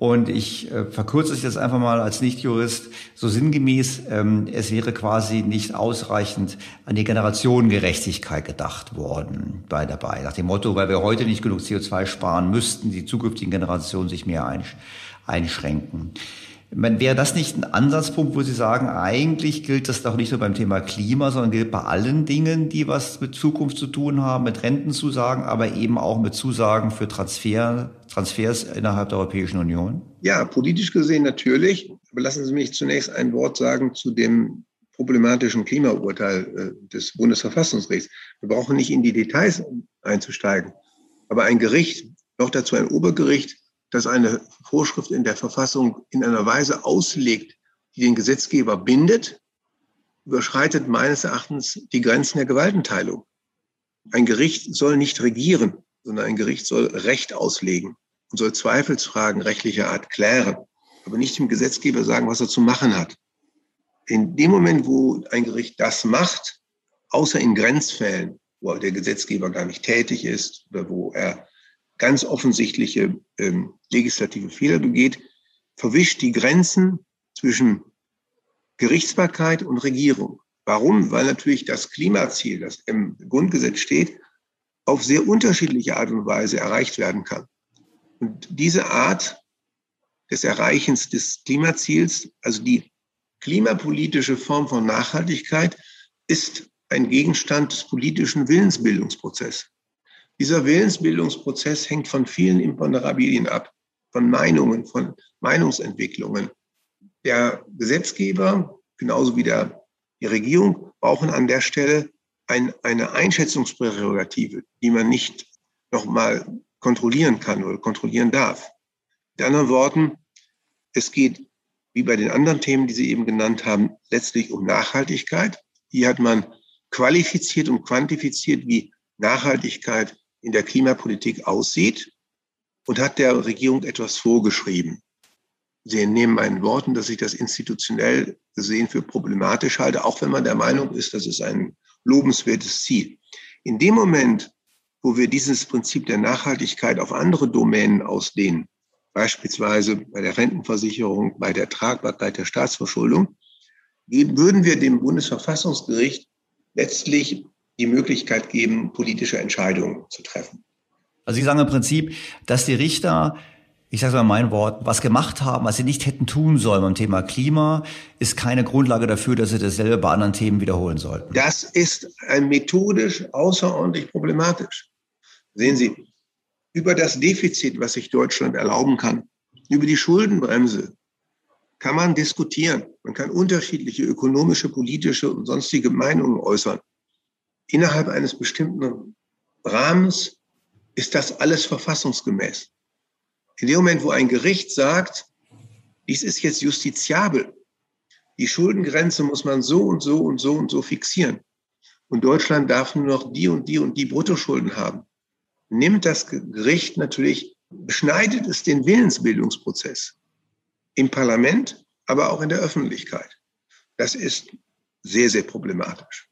Speaker 3: Und ich äh, verkürze es jetzt einfach mal als Nichtjurist so sinngemäß, ähm, es wäre quasi nicht ausreichend an die Generationengerechtigkeit gedacht worden bei dabei. Nach dem Motto, weil wir heute nicht genug CO2 sparen, müssten die zukünftigen Generationen sich mehr einsch einschränken. Man, wäre das nicht ein Ansatzpunkt, wo Sie sagen, eigentlich gilt das doch nicht nur beim Thema Klima, sondern gilt bei allen Dingen, die was mit Zukunft zu tun haben, mit Rentenzusagen, aber eben auch mit Zusagen für Transfer, Transfers innerhalb der Europäischen Union?
Speaker 8: Ja, politisch gesehen natürlich. Aber lassen Sie mich zunächst ein Wort sagen zu dem problematischen Klimaurteil äh, des Bundesverfassungsgerichts. Wir brauchen nicht in die Details einzusteigen. Aber ein Gericht, noch dazu ein Obergericht, das eine Vorschrift in der Verfassung in einer Weise auslegt, die den Gesetzgeber bindet, überschreitet meines Erachtens die Grenzen der Gewaltenteilung. Ein Gericht soll nicht regieren, sondern ein Gericht soll Recht auslegen und soll Zweifelsfragen rechtlicher Art klären, aber nicht dem Gesetzgeber sagen, was er zu machen hat. In dem Moment, wo ein Gericht das macht, außer in Grenzfällen, wo der Gesetzgeber gar nicht tätig ist oder wo er ganz offensichtliche ähm, legislative Fehler begeht, verwischt die Grenzen zwischen Gerichtsbarkeit und Regierung. Warum? Weil natürlich das Klimaziel, das im Grundgesetz steht, auf sehr unterschiedliche Art und Weise erreicht werden kann. Und diese Art des Erreichens des Klimaziels, also die klimapolitische Form von Nachhaltigkeit, ist ein Gegenstand des politischen Willensbildungsprozesses. Dieser Willensbildungsprozess hängt von vielen Imponderabilien ab, von Meinungen, von Meinungsentwicklungen. Der Gesetzgeber, genauso wie der, die Regierung, brauchen an der Stelle ein, eine Einschätzungsprärogative, die man nicht nochmal kontrollieren kann oder kontrollieren darf. Mit anderen Worten, es geht, wie bei den anderen Themen, die Sie eben genannt haben, letztlich um Nachhaltigkeit. Hier hat man qualifiziert und quantifiziert, wie Nachhaltigkeit in der Klimapolitik aussieht und hat der Regierung etwas vorgeschrieben. Sie entnehmen meinen Worten, dass ich das institutionell gesehen für problematisch halte, auch wenn man der Meinung ist, das ist ein lobenswertes Ziel. In dem Moment, wo wir dieses Prinzip der Nachhaltigkeit auf andere Domänen ausdehnen, beispielsweise bei der Rentenversicherung, bei der Tragbarkeit der Staatsverschuldung, würden wir dem Bundesverfassungsgericht letztlich die Möglichkeit geben, politische Entscheidungen zu treffen.
Speaker 3: Also Sie sagen im Prinzip, dass die Richter, ich sage mal mein Wort, was gemacht haben, was sie nicht hätten tun sollen beim Thema Klima, ist keine Grundlage dafür, dass sie dasselbe bei anderen Themen wiederholen sollten.
Speaker 8: Das ist methodisch außerordentlich problematisch. Sehen Sie, über das Defizit, was sich Deutschland erlauben kann, über die Schuldenbremse kann man diskutieren. Man kann unterschiedliche ökonomische, politische und sonstige Meinungen äußern. Innerhalb eines bestimmten Rahmens ist das alles verfassungsgemäß. In dem Moment, wo ein Gericht sagt, dies ist jetzt justiziabel, die Schuldengrenze muss man so und so und so und so fixieren. Und Deutschland darf nur noch die und die und die Bruttoschulden haben nimmt das Gericht natürlich, beschneidet es den Willensbildungsprozess im Parlament, aber auch in der Öffentlichkeit. Das ist sehr, sehr problematisch.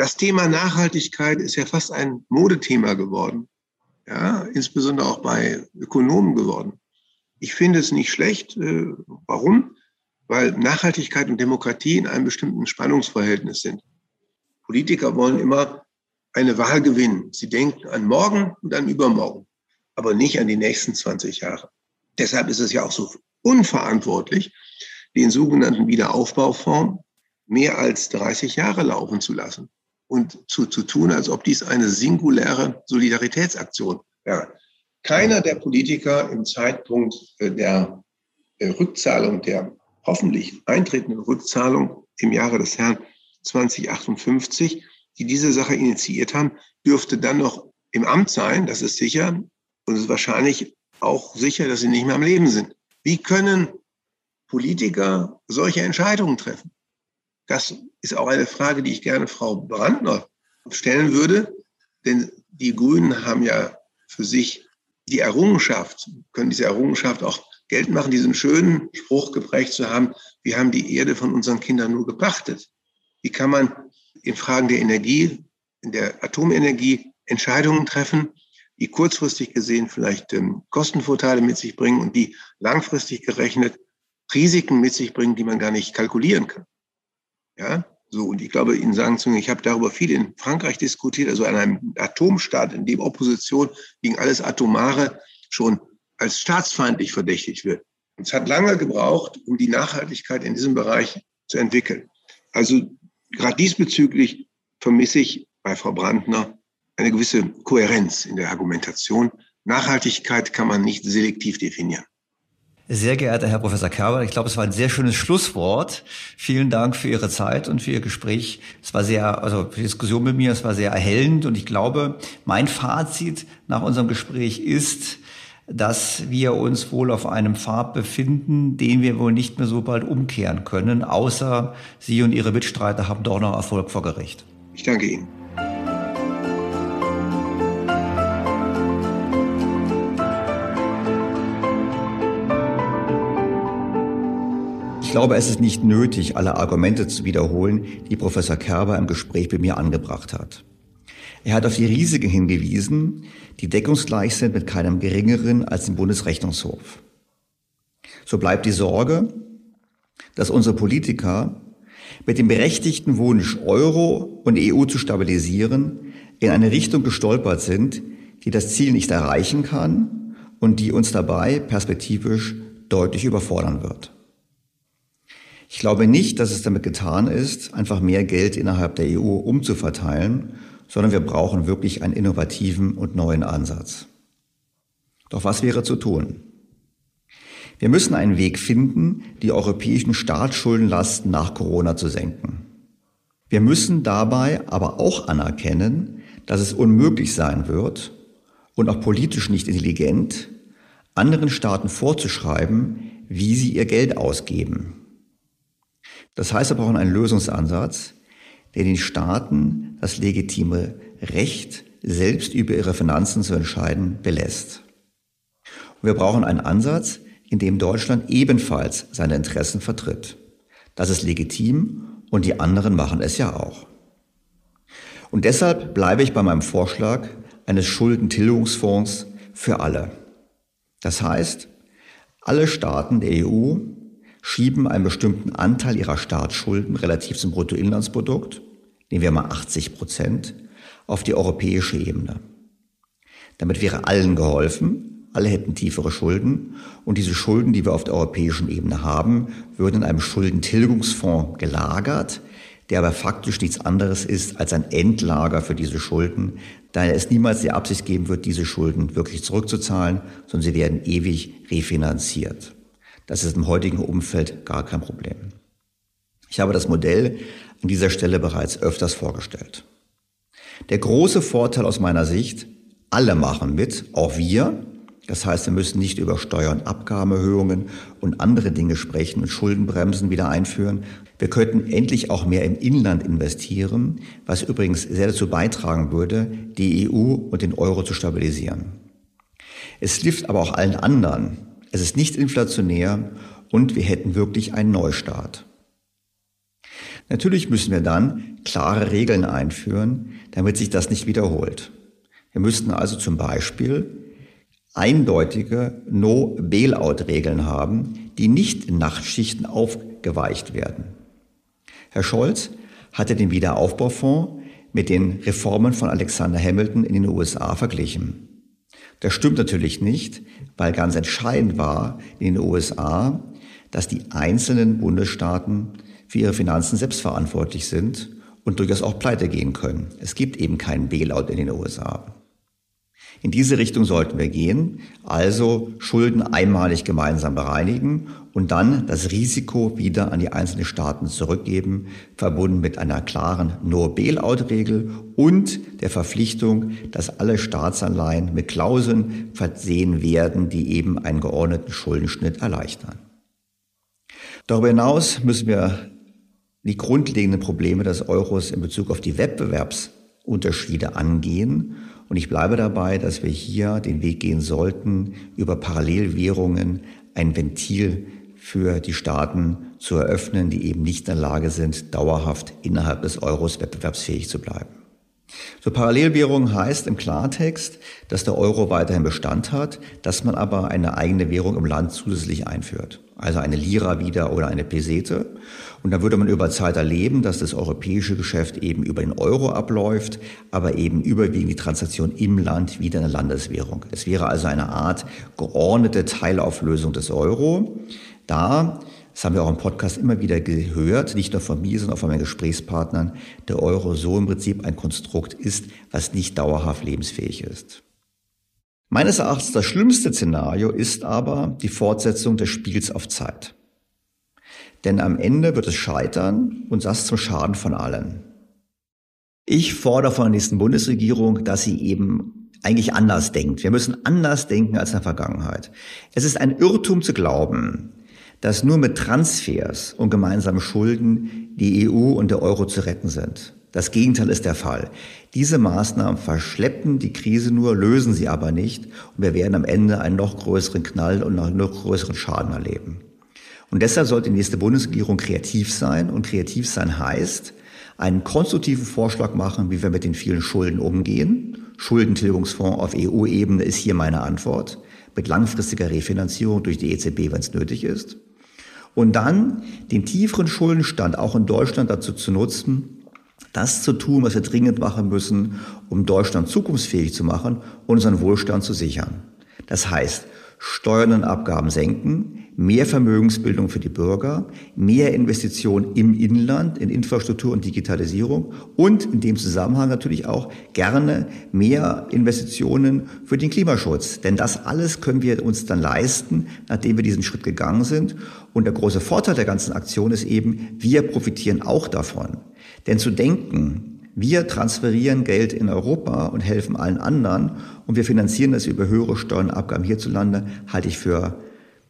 Speaker 8: Das Thema Nachhaltigkeit ist ja fast ein Modethema geworden, ja, insbesondere auch bei Ökonomen geworden. Ich finde es nicht schlecht. Äh, warum? Weil Nachhaltigkeit und Demokratie in einem bestimmten Spannungsverhältnis sind. Politiker wollen immer eine Wahl gewinnen. Sie denken an morgen und an übermorgen, aber nicht an die nächsten 20 Jahre. Deshalb ist es ja auch so unverantwortlich, den sogenannten Wiederaufbaufonds mehr als 30 Jahre laufen zu lassen und zu, zu tun, als ob dies eine singuläre Solidaritätsaktion wäre. Keiner der Politiker im Zeitpunkt äh, der Rückzahlung, der hoffentlich eintretenden Rückzahlung im Jahre des Herrn 2058 die diese Sache initiiert haben, dürfte dann noch im Amt sein, das ist sicher. Und es ist wahrscheinlich auch sicher, dass sie nicht mehr am Leben sind. Wie können Politiker solche Entscheidungen treffen? Das ist auch eine Frage, die ich gerne Frau Brandner stellen würde. Denn die Grünen haben ja für sich die Errungenschaft, können diese Errungenschaft auch Geld machen, diesen schönen Spruch geprägt zu haben, wir haben die Erde von unseren Kindern nur gepachtet. Wie kann man in Fragen der Energie, in der Atomenergie Entscheidungen treffen, die kurzfristig gesehen vielleicht ähm, Kostenvorteile mit sich bringen und die langfristig gerechnet Risiken mit sich bringen, die man gar nicht kalkulieren kann. Ja, so, und ich glaube, Ihnen sagen zu können, ich habe darüber viel in Frankreich diskutiert, also an einem Atomstaat, in dem Opposition gegen alles Atomare schon als staatsfeindlich verdächtigt wird. Und es hat lange gebraucht, um die Nachhaltigkeit in diesem Bereich zu entwickeln. Also gerade diesbezüglich vermisse ich bei Frau Brandner eine gewisse Kohärenz in der Argumentation. Nachhaltigkeit kann man nicht selektiv definieren.
Speaker 3: Sehr geehrter Herr Professor Kerber, ich glaube, es war ein sehr schönes Schlusswort. Vielen Dank für Ihre Zeit und für Ihr Gespräch. Es war sehr, also die Diskussion mit mir, es war sehr erhellend und ich glaube, mein Fazit nach unserem Gespräch ist, dass wir uns wohl auf einem Pfad befinden, den wir wohl nicht mehr so bald umkehren können, außer Sie und Ihre Mitstreiter haben doch noch Erfolg vor Gericht.
Speaker 8: Ich danke Ihnen.
Speaker 3: Ich glaube, es ist nicht nötig, alle Argumente zu wiederholen, die Professor Kerber im Gespräch mit mir angebracht hat. Er hat auf die Risiken hingewiesen, die deckungsgleich sind mit keinem geringeren als dem Bundesrechnungshof. So bleibt die Sorge, dass unsere Politiker mit dem berechtigten Wunsch, Euro und EU zu stabilisieren, in eine Richtung gestolpert sind, die das Ziel nicht erreichen kann und die uns dabei perspektivisch deutlich überfordern wird. Ich glaube nicht, dass es damit getan ist, einfach mehr Geld innerhalb der EU umzuverteilen sondern wir brauchen wirklich einen innovativen und neuen Ansatz. Doch was wäre zu tun? Wir müssen einen Weg finden, die europäischen Staatsschuldenlasten nach Corona zu senken. Wir müssen dabei aber auch anerkennen, dass es unmöglich sein wird und auch politisch nicht intelligent, anderen Staaten vorzuschreiben, wie sie ihr Geld ausgeben. Das heißt, wir brauchen einen Lösungsansatz, der den Staaten das legitime Recht, selbst über ihre Finanzen zu entscheiden, belässt. Und wir brauchen einen Ansatz, in dem Deutschland ebenfalls seine Interessen vertritt. Das ist legitim und die anderen machen es ja auch. Und deshalb bleibe ich bei meinem Vorschlag eines Schuldentilgungsfonds für alle. Das heißt, alle Staaten der EU schieben einen bestimmten Anteil ihrer Staatsschulden relativ zum Bruttoinlandsprodukt, nehmen wir mal 80 Prozent, auf die europäische Ebene. Damit wäre allen geholfen, alle hätten tiefere Schulden und diese Schulden, die wir auf der europäischen Ebene haben, würden in einem Schuldentilgungsfonds gelagert, der aber faktisch nichts anderes ist als ein Endlager für diese Schulden, da es niemals die Absicht geben wird, diese Schulden wirklich zurückzuzahlen, sondern sie werden ewig refinanziert. Das ist im heutigen Umfeld gar kein Problem. Ich habe das Modell an dieser Stelle bereits öfters vorgestellt. Der große Vorteil aus meiner Sicht, alle machen mit, auch wir. Das heißt, wir müssen nicht über Steuern, Abgabenerhöhungen und andere Dinge sprechen und Schuldenbremsen wieder einführen. Wir könnten endlich auch mehr im Inland investieren, was übrigens sehr dazu beitragen würde, die EU und den Euro zu stabilisieren. Es hilft aber auch allen anderen, es ist nicht inflationär und wir hätten wirklich einen Neustart. Natürlich müssen wir dann klare Regeln einführen, damit sich das nicht wiederholt. Wir müssten also zum Beispiel eindeutige No-Bailout-Regeln haben, die nicht in Nachtschichten aufgeweicht werden. Herr Scholz hatte den Wiederaufbaufonds mit den Reformen von Alexander Hamilton in den USA verglichen. Das stimmt natürlich nicht, weil ganz entscheidend war in den USA, dass die einzelnen Bundesstaaten für ihre Finanzen selbstverantwortlich sind und durchaus auch pleite gehen können. Es gibt eben keinen Bailout in den USA. In diese Richtung sollten wir gehen, also Schulden einmalig gemeinsam bereinigen und dann das Risiko wieder an die einzelnen Staaten zurückgeben, verbunden mit einer klaren No-Bailout-Regel und der Verpflichtung, dass alle Staatsanleihen mit Klauseln versehen werden, die eben einen geordneten Schuldenschnitt erleichtern. Darüber hinaus müssen wir die grundlegenden Probleme des Euros in Bezug auf die Wettbewerbsunterschiede angehen und ich bleibe dabei, dass wir hier den Weg gehen sollten, über Parallelwährungen ein Ventil für die Staaten zu eröffnen, die eben nicht in der Lage sind, dauerhaft innerhalb des Euros wettbewerbsfähig zu bleiben. So Parallelwährung heißt im Klartext, dass der Euro weiterhin Bestand hat, dass man aber eine eigene Währung im Land zusätzlich einführt. Also eine Lira wieder oder eine Pesete. Und dann würde man über Zeit erleben, dass das europäische Geschäft eben über den Euro abläuft, aber eben überwiegend die Transaktion im Land wieder in der Landeswährung. Es wäre also eine Art geordnete Teilauflösung des Euro. Da das haben wir auch im Podcast immer wieder gehört, nicht nur von mir, sondern auch von meinen Gesprächspartnern, der Euro so im Prinzip ein Konstrukt ist, was nicht dauerhaft lebensfähig ist. Meines Erachtens das schlimmste Szenario ist aber die Fortsetzung des Spiels auf Zeit. Denn am Ende wird es scheitern und das zum Schaden von allen. Ich fordere von der nächsten Bundesregierung, dass sie eben eigentlich anders denkt. Wir müssen anders denken als in der Vergangenheit. Es ist ein Irrtum zu glauben, dass nur mit Transfers und gemeinsamen Schulden die EU und der Euro zu retten sind. Das Gegenteil ist der Fall. Diese Maßnahmen verschleppen die Krise nur, lösen sie aber nicht und wir werden am Ende einen noch größeren Knall und einen noch größeren Schaden erleben. Und deshalb sollte die nächste Bundesregierung kreativ sein und kreativ sein heißt, einen konstruktiven Vorschlag machen, wie wir mit den vielen Schulden umgehen. Schuldentilgungsfonds auf EU-Ebene ist hier meine Antwort, mit langfristiger Refinanzierung durch die EZB, wenn es nötig ist. Und dann den tieferen Schuldenstand auch in Deutschland dazu zu nutzen, das zu tun, was wir dringend machen müssen, um Deutschland zukunftsfähig zu machen und unseren Wohlstand zu sichern. Das heißt, Steuern und Abgaben senken, mehr Vermögensbildung für die Bürger, mehr Investitionen im Inland in Infrastruktur und Digitalisierung und in dem Zusammenhang natürlich auch gerne mehr Investitionen für den Klimaschutz. Denn das alles können wir uns dann leisten, nachdem wir diesen Schritt gegangen sind. Und der große Vorteil der ganzen Aktion ist eben, wir profitieren auch davon. Denn zu denken, wir transferieren Geld in Europa und helfen allen anderen und wir finanzieren das über höhere Steuern und Abgaben hierzulande, halte ich für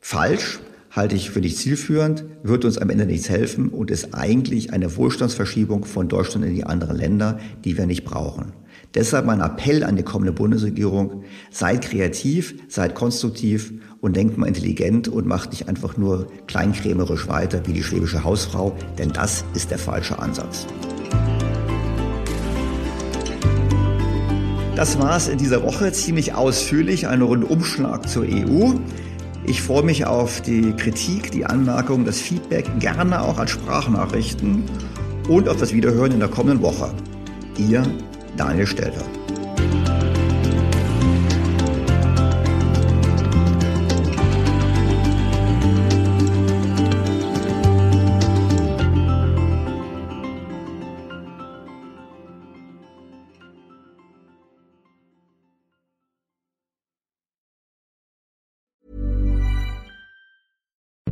Speaker 3: falsch, halte ich für nicht zielführend, wird uns am Ende nichts helfen und ist eigentlich eine Wohlstandsverschiebung von Deutschland in die anderen Länder, die wir nicht brauchen. Deshalb mein Appell an die kommende Bundesregierung, seid kreativ, seid konstruktiv und denkt mal intelligent und macht nicht einfach nur kleinkrämerisch weiter wie die schwäbische Hausfrau, denn das ist der falsche Ansatz. Das war es in dieser Woche ziemlich ausführlich, ein Rundumschlag zur EU. Ich freue mich auf die Kritik, die Anmerkungen, das Feedback, gerne auch als Sprachnachrichten und auf das Wiederhören in der kommenden Woche. Ihr Daniel Stelter.